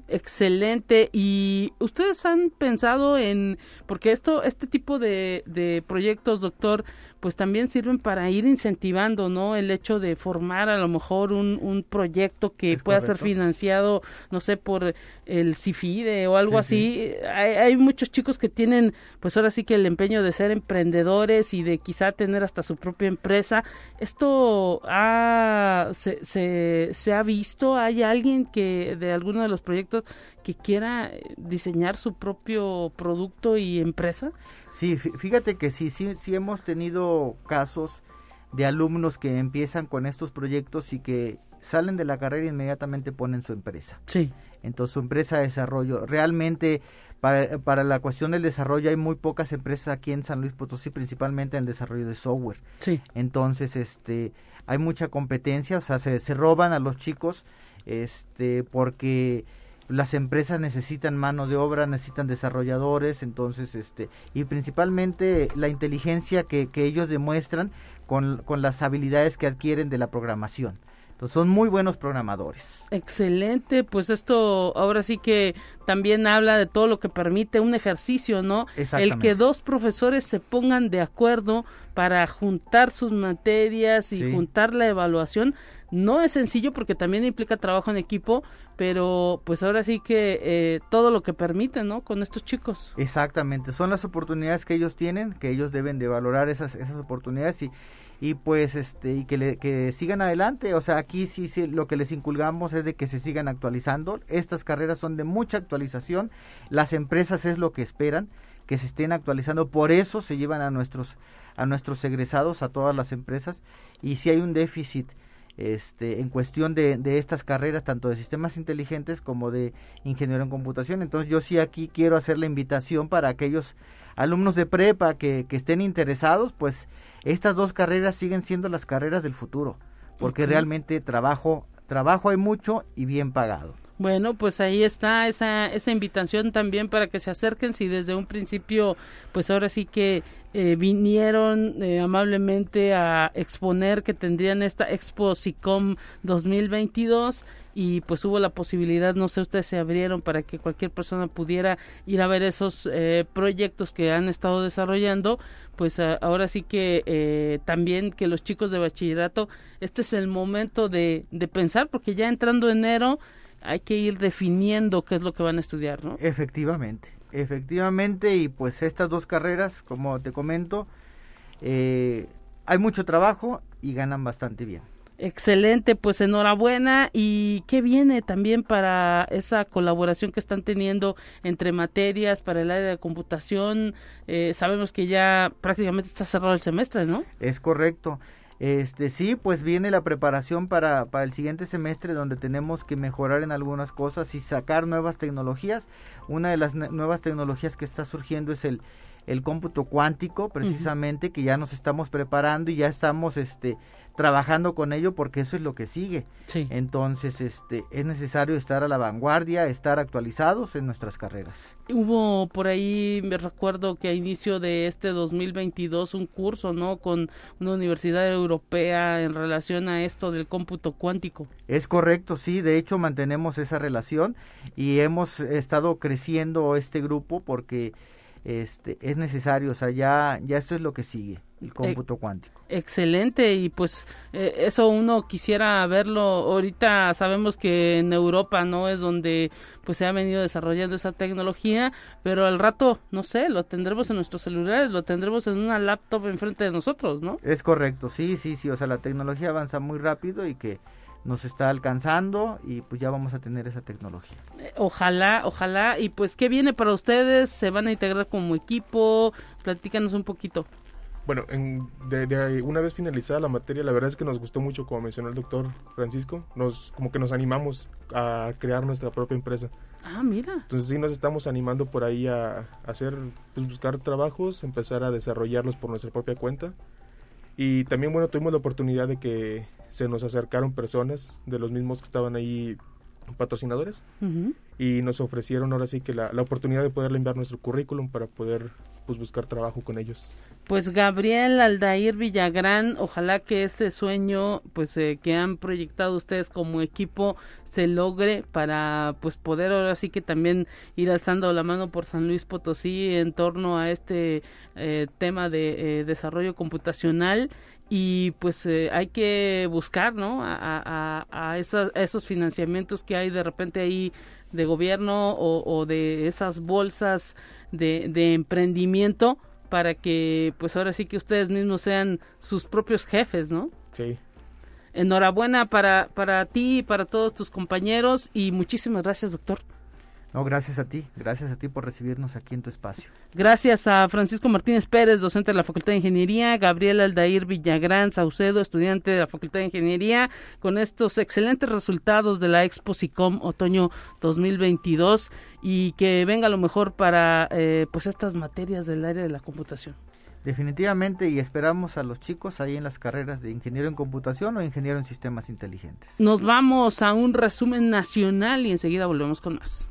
Excelente. ¿Y ustedes han pensado en, porque esto, este tipo de, de proyectos, doctor, pues también sirven para ir incentivando, ¿no? El hecho de formar a lo mejor un, un proyecto que pueda ser financiado, no sé, por el CIFIDE o algo así. Hay, hay muchos chicos que tienen, pues ahora sí que el empeño de ser emprendedores y de quizá tener hasta su propia empresa. ¿Esto ha, se, se, se ha visto? ¿Hay alguien que de alguno de los proyectos que quiera diseñar su propio producto y empresa? Sí, fíjate que sí, sí, sí hemos tenido casos de alumnos que empiezan con estos proyectos y que salen de la carrera e inmediatamente ponen su empresa. Sí. Entonces su empresa de desarrollo. Realmente para, para, la cuestión del desarrollo hay muy pocas empresas aquí en San Luis Potosí, principalmente en el desarrollo de software. Sí. Entonces, este, hay mucha competencia, o sea, se, se roban a los chicos, este, porque las empresas necesitan mano de obra, necesitan desarrolladores, entonces, este, y principalmente la inteligencia que, que ellos demuestran con, con las habilidades que adquieren de la programación. Entonces son muy buenos programadores. Excelente, pues esto ahora sí que también habla de todo lo que permite un ejercicio, ¿no? El que dos profesores se pongan de acuerdo para juntar sus materias y juntar la evaluación no es sencillo porque también implica trabajo en equipo, pero pues ahora sí que eh, todo lo que permite, ¿no? Con estos chicos. Exactamente, son las oportunidades que ellos tienen, que ellos deben de valorar esas, esas oportunidades y y pues este y que, le, que sigan adelante. O sea aquí sí, sí lo que les inculgamos es de que se sigan actualizando. Estas carreras son de mucha actualización. Las empresas es lo que esperan que se estén actualizando. Por eso se llevan a nuestros a nuestros egresados a todas las empresas. Y si hay un déficit este, en cuestión de, de, estas carreras, tanto de sistemas inteligentes como de ingeniero en computación. Entonces yo sí aquí quiero hacer la invitación para aquellos alumnos de prepa que, que estén interesados, pues estas dos carreras siguen siendo las carreras del futuro, porque realmente trabajo, trabajo hay mucho y bien pagado. Bueno, pues ahí está esa, esa invitación también para que se acerquen si desde un principio, pues ahora sí que eh, vinieron eh, amablemente a exponer que tendrían esta Expo SICOM 2022 y pues hubo la posibilidad, no sé, ustedes se abrieron para que cualquier persona pudiera ir a ver esos eh, proyectos que han estado desarrollando, pues ahora sí que también que los chicos de bachillerato, este es el momento de, de pensar, porque ya entrando enero, hay que ir definiendo qué es lo que van a estudiar, ¿no? Efectivamente, efectivamente, y pues estas dos carreras, como te comento, eh, hay mucho trabajo y ganan bastante bien. Excelente, pues enhorabuena. ¿Y qué viene también para esa colaboración que están teniendo entre materias para el área de computación? Eh, sabemos que ya prácticamente está cerrado el semestre, ¿no? Es correcto. Este, sí, pues viene la preparación para, para el siguiente semestre donde tenemos que mejorar en algunas cosas y sacar nuevas tecnologías. Una de las nuevas tecnologías que está surgiendo es el, el cómputo cuántico, precisamente, que ya nos estamos preparando y ya estamos este, trabajando con ello porque eso es lo que sigue. Entonces, este, es necesario estar a la vanguardia, estar actualizados en nuestras carreras. Hubo por ahí, me recuerdo que a inicio de este 2022 un curso, ¿no? Con una universidad europea en relación a esto del cómputo cuántico. Es correcto, sí, de hecho mantenemos esa relación y hemos estado creciendo este grupo porque este, es necesario, o sea, ya, ya esto es lo que sigue, el cómputo cuántico. Excelente, y pues eh, eso uno quisiera verlo, ahorita sabemos que en Europa no es donde pues se ha venido desarrollando esa tecnología, pero al rato, no sé, lo tendremos en nuestros celulares, lo tendremos en una laptop enfrente de nosotros, ¿no? Es correcto, sí, sí, sí, o sea, la tecnología avanza muy rápido y que nos está alcanzando y pues ya vamos a tener esa tecnología. Eh, ojalá, ojalá. Y pues, ¿qué viene para ustedes? ¿Se van a integrar como equipo? Platícanos un poquito. Bueno, en, de, una vez finalizada la materia, la verdad es que nos gustó mucho, como mencionó el doctor Francisco, nos como que nos animamos a crear nuestra propia empresa. Ah, mira. Entonces sí nos estamos animando por ahí a, hacer, pues buscar trabajos, empezar a desarrollarlos por nuestra propia cuenta. Y también, bueno, tuvimos la oportunidad de que se nos acercaron personas de los mismos que estaban ahí patrocinadores y nos ofrecieron ahora sí que la, la oportunidad de poder enviar nuestro currículum para poder pues buscar trabajo con ellos. Pues Gabriel Aldair Villagrán, ojalá que ese sueño pues eh, que han proyectado ustedes como equipo se logre para pues poder ahora sí que también ir alzando la mano por San Luis Potosí en torno a este eh, tema de eh, desarrollo computacional y pues eh, hay que buscar no a, a, a, esos financiamientos que hay de repente ahí de gobierno o, o de esas bolsas de, de emprendimiento para que pues ahora sí que ustedes mismos sean sus propios jefes, ¿no? Sí, Enhorabuena para, para ti y para todos tus compañeros y muchísimas gracias, doctor. No, gracias a ti, gracias a ti por recibirnos aquí en tu espacio. Gracias a Francisco Martínez Pérez, docente de la Facultad de Ingeniería, Gabriel Aldair Villagrán Saucedo, estudiante de la Facultad de Ingeniería, con estos excelentes resultados de la Expo SICOM Otoño 2022 y que venga lo mejor para eh, pues estas materias del área de la computación. Definitivamente y esperamos a los chicos ahí en las carreras de ingeniero en computación o ingeniero en sistemas inteligentes. Nos vamos a un resumen nacional y enseguida volvemos con más.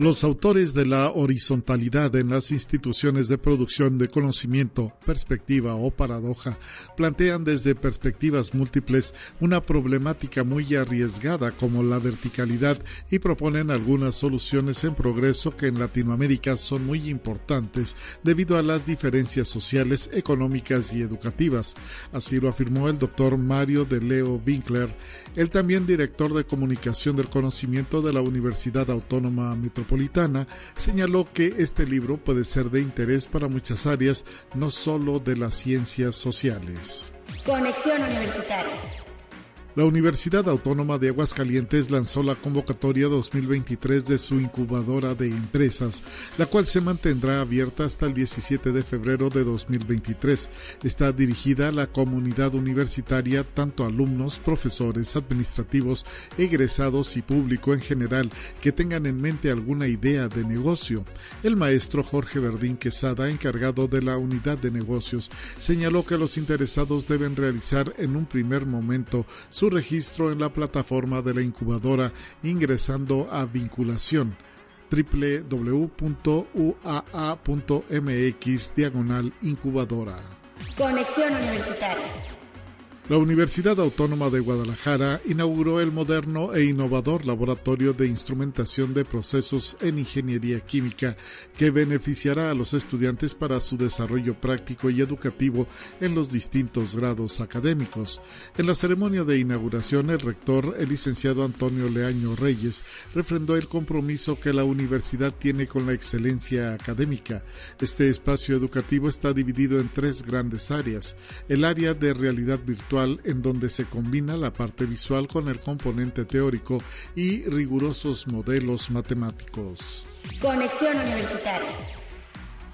Los autores de la horizontalidad en las instituciones de producción de conocimiento, perspectiva o paradoja, plantean desde perspectivas múltiples una problemática muy arriesgada como la verticalidad y proponen algunas soluciones en progreso que en Latinoamérica son muy importantes debido a las diferencias sociales, económicas y educativas. Así lo afirmó el doctor Mario de Leo Winkler, el también director de comunicación del conocimiento de la Universidad Autónoma Metropolitana señaló que este libro puede ser de interés para muchas áreas, no solo de las ciencias sociales. Conexión Universitaria. La Universidad Autónoma de Aguascalientes lanzó la convocatoria 2023 de su incubadora de empresas, la cual se mantendrá abierta hasta el 17 de febrero de 2023. Está dirigida a la comunidad universitaria, tanto alumnos, profesores, administrativos, egresados y público en general que tengan en mente alguna idea de negocio. El maestro Jorge Verdín Quesada, encargado de la unidad de negocios, señaló que los interesados deben realizar en un primer momento su registro en la plataforma de la incubadora ingresando a vinculación www.uaa.mx diagonal incubadora. Conexión Universitaria. La Universidad Autónoma de Guadalajara inauguró el moderno e innovador laboratorio de instrumentación de procesos en ingeniería química que beneficiará a los estudiantes para su desarrollo práctico y educativo en los distintos grados académicos. En la ceremonia de inauguración, el rector, el licenciado Antonio Leaño Reyes, refrendó el compromiso que la universidad tiene con la excelencia académica. Este espacio educativo está dividido en tres grandes áreas. El área de realidad virtual en donde se combina la parte visual con el componente teórico y rigurosos modelos matemáticos. Conexión Universitaria.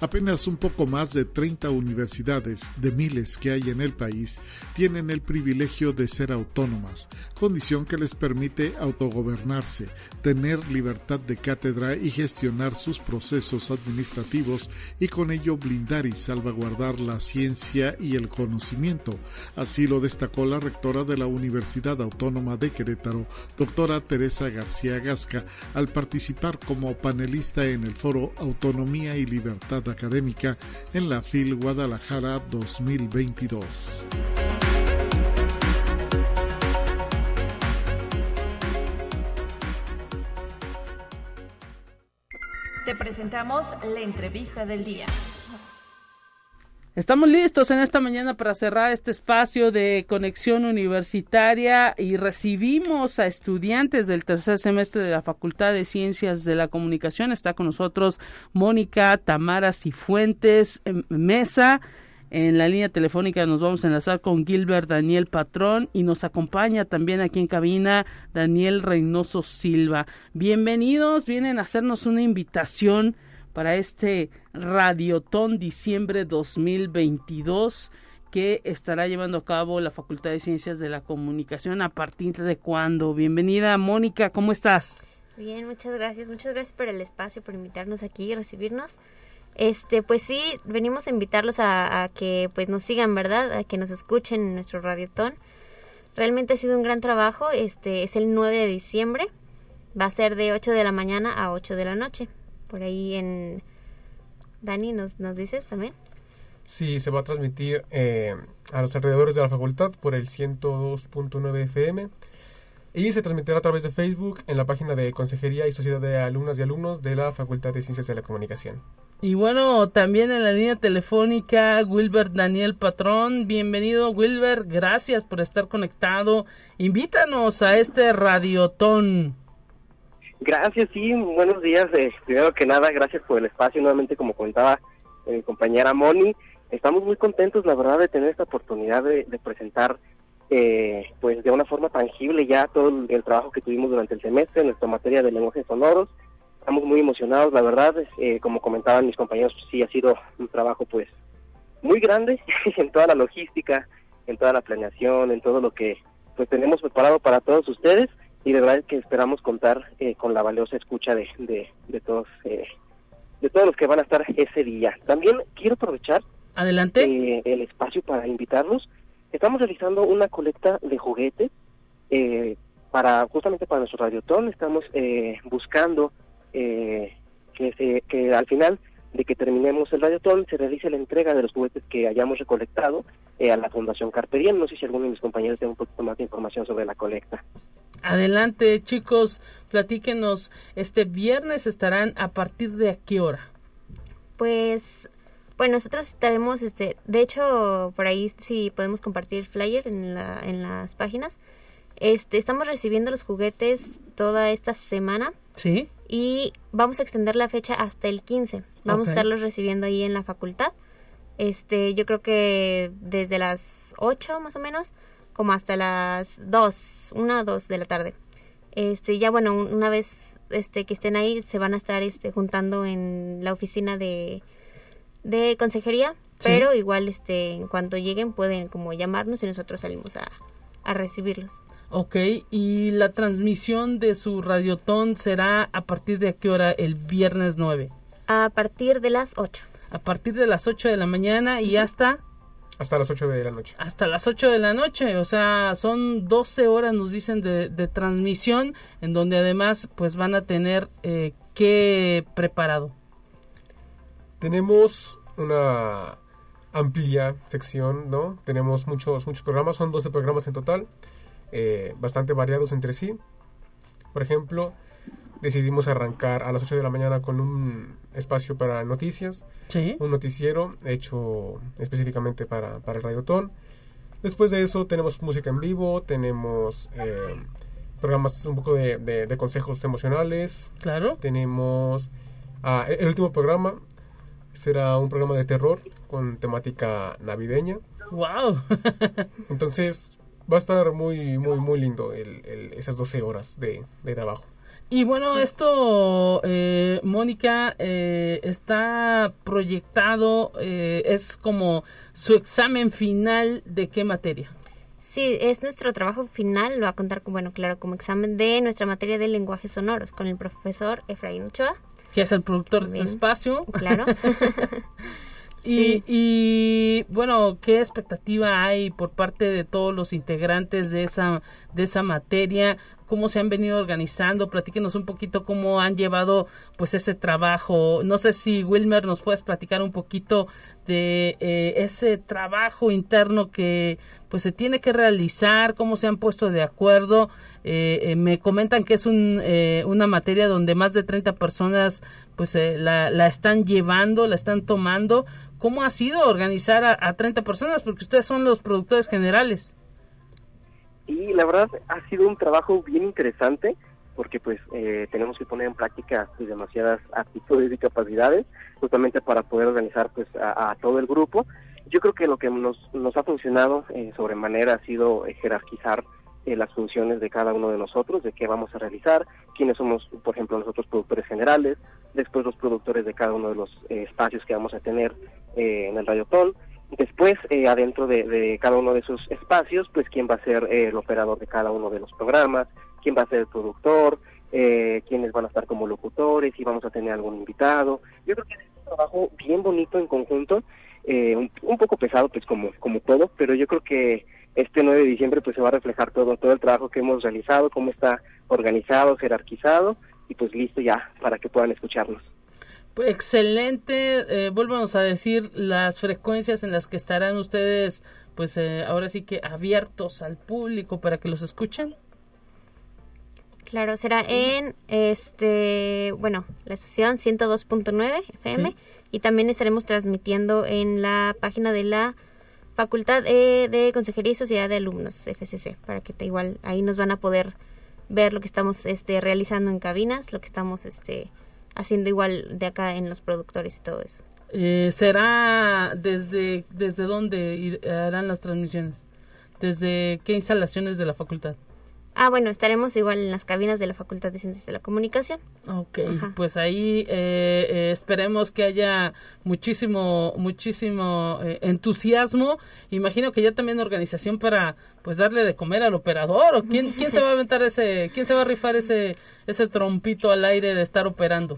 Apenas un poco más de 30 universidades, de miles que hay en el país, tienen el privilegio de ser autónomas, condición que les permite autogobernarse, tener libertad de cátedra y gestionar sus procesos administrativos y con ello blindar y salvaguardar la ciencia y el conocimiento. Así lo destacó la rectora de la Universidad Autónoma de Querétaro, doctora Teresa García Gasca, al participar como panelista en el foro Autonomía y Libertad académica en la FIL Guadalajara 2022. Te presentamos la entrevista del día. Estamos listos en esta mañana para cerrar este espacio de conexión universitaria y recibimos a estudiantes del tercer semestre de la Facultad de Ciencias de la Comunicación. Está con nosotros Mónica Tamara Cifuentes Mesa. En la línea telefónica nos vamos a enlazar con Gilbert Daniel Patrón y nos acompaña también aquí en cabina Daniel Reynoso Silva. Bienvenidos, vienen a hacernos una invitación para este Radiotón diciembre 2022 que estará llevando a cabo la Facultad de Ciencias de la Comunicación a partir de cuándo. Bienvenida, Mónica, ¿cómo estás? Bien, muchas gracias. Muchas gracias por el espacio, por invitarnos aquí y recibirnos. Este, pues sí, venimos a invitarlos a, que pues nos sigan, ¿verdad? A que nos escuchen en nuestro radiotón. Realmente ha sido un gran trabajo. Este es el 9 de diciembre. Va a ser de 8 de la mañana a 8 de la noche. Por ahí en Dani, ¿nos, nos dices también? Sí, se va a transmitir eh, a los alrededores de la facultad por el 102.9 FM y se transmitirá a través de Facebook en la página de Consejería y Sociedad de Alumnas y Alumnos de la Facultad de Ciencias de la Comunicación. Y bueno, también en la línea telefónica, Wilber Daniel Patrón. Bienvenido, Wilber. Gracias por estar conectado. Invítanos a este radiotón. Gracias, sí, buenos días. Eh, primero que nada, gracias por el espacio. Nuevamente, como comentaba eh, mi compañera Moni, estamos muy contentos, la verdad, de tener esta oportunidad de, presentar, eh, pues, de una forma tangible ya todo el, trabajo que tuvimos durante el semestre en nuestra materia de lenguajes sonoros. Estamos muy emocionados, la verdad, eh, como comentaban mis compañeros, sí ha sido un trabajo, pues, muy grande [laughs] en toda la logística, en toda la planeación, en todo lo que, pues, tenemos preparado para todos ustedes y de verdad que esperamos contar eh, con la valiosa escucha de, de, todos eh, de todos los que van a estar ese día. También quiero aprovechar adelante eh, el espacio para invitarlos. Estamos realizando una colecta de juguetes para justamente para nuestro radiotón. Estamos buscando que se, que al final de que terminemos el radiotón se realice la entrega de los juguetes que hayamos recolectado a la Fundación Carperien. No sé si alguno de mis compañeros tiene un poquito más de información sobre la colecta. Adelante, chicos, platíquenos. Este viernes estarán a partir de a qué hora? Pues, bueno, nosotros estaremos, este, de hecho, por ahí si podemos compartir el flyer en, la, en las páginas. Este, estamos recibiendo los juguetes toda esta semana. Sí. Y vamos a extender la fecha hasta el 15. Vamos a estarlos recibiendo ahí en la facultad. Este, yo creo que desde las 8 más o menos como hasta las 2, 1 o 2 de la tarde. Este, ya bueno, una vez este que estén ahí se van a estar este juntando en la oficina de de consejería, pero igual este en cuanto lleguen pueden como llamarnos y nosotros salimos a, a recibirlos. Ok, y la transmisión de su radiotón será a partir de qué hora el viernes 9? A partir de las 8. A partir de las 8 de la mañana y hasta hasta las 8 de la noche. Hasta las 8 de la noche, o sea, son 12 horas, nos dicen, de, transmisión, en donde además pues van a tener eh, qué preparado. Tenemos una amplia sección, ¿no? Tenemos muchos, muchos programas, son 12 programas en total, eh, bastante variados entre sí. Por ejemplo, decidimos arrancar a las 8 de la mañana con un espacio para noticias, un noticiero hecho específicamente para, para el Radiotón. Después de eso tenemos música en vivo, tenemos eh, programas un poco de, consejos emocionales. Claro. Tenemos ah, el último programa será un programa de terror con temática navideña. Wow. [laughs] Entonces va a estar muy muy muy lindo el, esas 12 horas de trabajo. Y bueno, esto, eh, Mónica, eh, está proyectado, eh, es como su examen final de qué materia. Sí, es nuestro trabajo final, lo va a contar, con, bueno, claro, como examen de nuestra materia de lenguajes sonoros con el profesor Efraín Ochoa. Que es el productor de este espacio. Claro. [laughs] y, y, bueno, ¿qué expectativa hay por parte de todos los integrantes de esa, de esa materia? cómo se han venido organizando, platíquenos un poquito cómo han llevado pues ese trabajo. No sé si Wilmer nos puedes platicar un poquito de eh, ese trabajo interno que pues se tiene que realizar, cómo se han puesto de acuerdo. Eh, eh, me comentan que es un, una materia donde más de 30 personas pues la, la, están llevando, la están tomando. ¿Cómo ha sido organizar a, a 30 personas? Porque ustedes son los productores generales. Y la verdad ha sido un trabajo bien interesante porque pues eh, tenemos que poner en práctica pues, demasiadas actitudes y capacidades justamente para poder organizar pues a, todo el grupo. Yo creo que lo que nos, nos ha funcionado eh, sobremanera ha sido eh, jerarquizar eh, las funciones de cada uno de nosotros, de qué vamos a realizar, quiénes somos, por ejemplo, nosotros productores generales, después los productores de cada uno de los espacios que vamos a tener en el Radiotón, Después, eh, adentro de, cada uno de esos espacios, pues quién va a ser eh, el operador de cada uno de los programas, quién va a ser el productor, eh, quiénes van a estar como locutores, si vamos a tener algún invitado. Yo creo que es un trabajo bien bonito en conjunto, eh, un, un, poco pesado pues como, como todo, pero yo creo que este 9 de diciembre pues se va a reflejar todo, todo el trabajo que hemos realizado, cómo está organizado, jerarquizado y pues listo ya para que puedan escucharnos. Pues excelente, eh, a decir las frecuencias en las que estarán ustedes pues eh, ahora sí que abiertos al público para que los escuchen. Claro, será en este, bueno, la estación 102.9 FM y también estaremos transmitiendo en la página de la Facultad de Consejería y Sociedad de Alumnos, FCC, para que te, igual ahí nos van a poder ver lo que estamos este, realizando en cabinas, lo que estamos este, haciendo igual de acá en los productores y todo eso. Eh, ¿Será desde, desde dónde harán las transmisiones? ¿Desde qué instalaciones de la facultad? Ah, bueno, estaremos igual en las cabinas de la Facultad de Ciencias de la Comunicación. Ok, pues ahí eh, eh, esperemos que haya muchísimo, muchísimo eh, entusiasmo. Imagino que ya también organización para, pues, darle de comer al operador. ¿O quién, [laughs] quién se va a aventar ese, quién se va a rifar ese, ese trompito al aire de estar operando?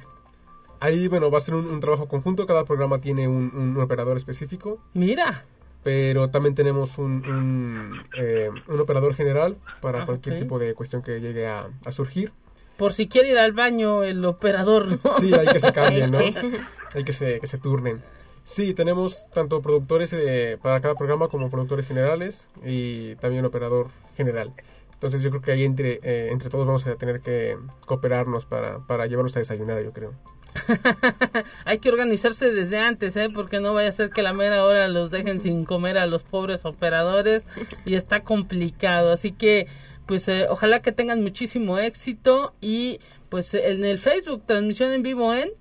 Ahí, bueno, va a ser un, trabajo conjunto. Cada programa tiene un, un operador específico. Mira pero también tenemos un, un, eh, operador general para ah, cualquier tipo de cuestión que llegue a, surgir. Por si quiere ir al baño el operador, Sí, hay que se cambien, ¿no? Este. [laughs] Hay que se, que se turnen. Sí, tenemos tanto productores eh, para cada programa como productores generales y también operador general. Entonces yo creo que ahí entre, eh, entre todos vamos a tener que cooperarnos para, para llevarlos a desayunar, yo creo. [laughs] Hay que organizarse desde antes, ¿eh? Porque no vaya a ser que la mera hora los dejen sin comer a los pobres operadores y está complicado. Así que, pues, eh, ojalá que tengan muchísimo éxito y, pues, en el Facebook, transmisión en vivo en...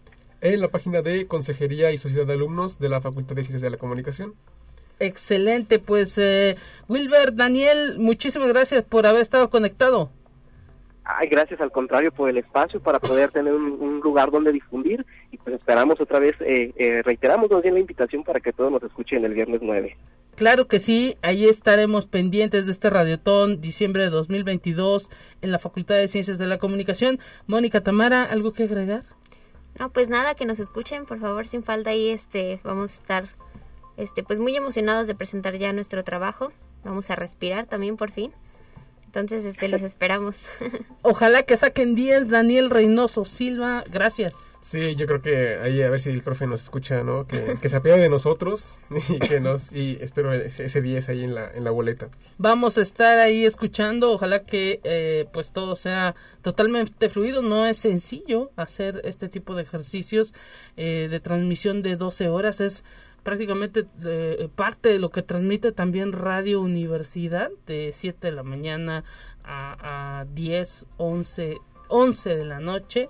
En la página de Consejería y Sociedad de Alumnos de la Facultad de Ciencias de la Comunicación. Excelente, pues, eh, Wilber, Daniel, muchísimas gracias por haber estado conectado. Ay, gracias al contrario por el espacio para poder tener un, lugar donde difundir y pues esperamos otra vez, eh, eh, reiteramos más bien la invitación para que todos nos escuchen el viernes 9. Claro que sí, ahí estaremos pendientes de este Radiotón diciembre de 2022 en la Facultad de Ciencias de la Comunicación. Mónica Tamara, ¿algo que agregar? No, pues nada, que nos escuchen, por favor, sin falta ahí este vamos a estar este pues muy emocionados de presentar ya nuestro trabajo. Vamos a respirar también por fin. Entonces, este, los esperamos. [laughs] Ojalá que saquen 10, Daniel Reynoso Silva. Gracias. Sí, yo creo que ahí a ver si el profe nos escucha, ¿no? Que, que se apiade de nosotros [laughs] y que nos y espero ese, 10 ahí en la en la boleta. Vamos a estar ahí escuchando, ojalá que eh, pues todo sea totalmente fluido, no es sencillo hacer este tipo de ejercicios eh, de transmisión de 12 horas, es prácticamente eh, parte de lo que transmite también Radio Universidad de 7 de la mañana a, a 10, 11, 11 de la noche.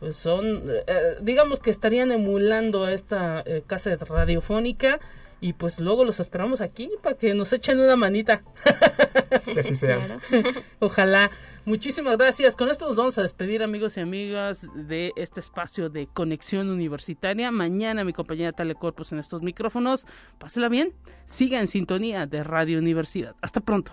Pues son, eh, digamos que estarían emulando a esta eh, casa radiofónica y pues luego los esperamos aquí para que nos echen una manita. que así sea. [laughs] Ojalá. Muchísimas gracias. Con esto nos vamos a despedir, amigos y amigas, de este espacio de conexión universitaria. Mañana mi compañera Telecorpus en estos micrófonos. Pásela bien. Siga en sintonía de Radio Universidad. Hasta pronto.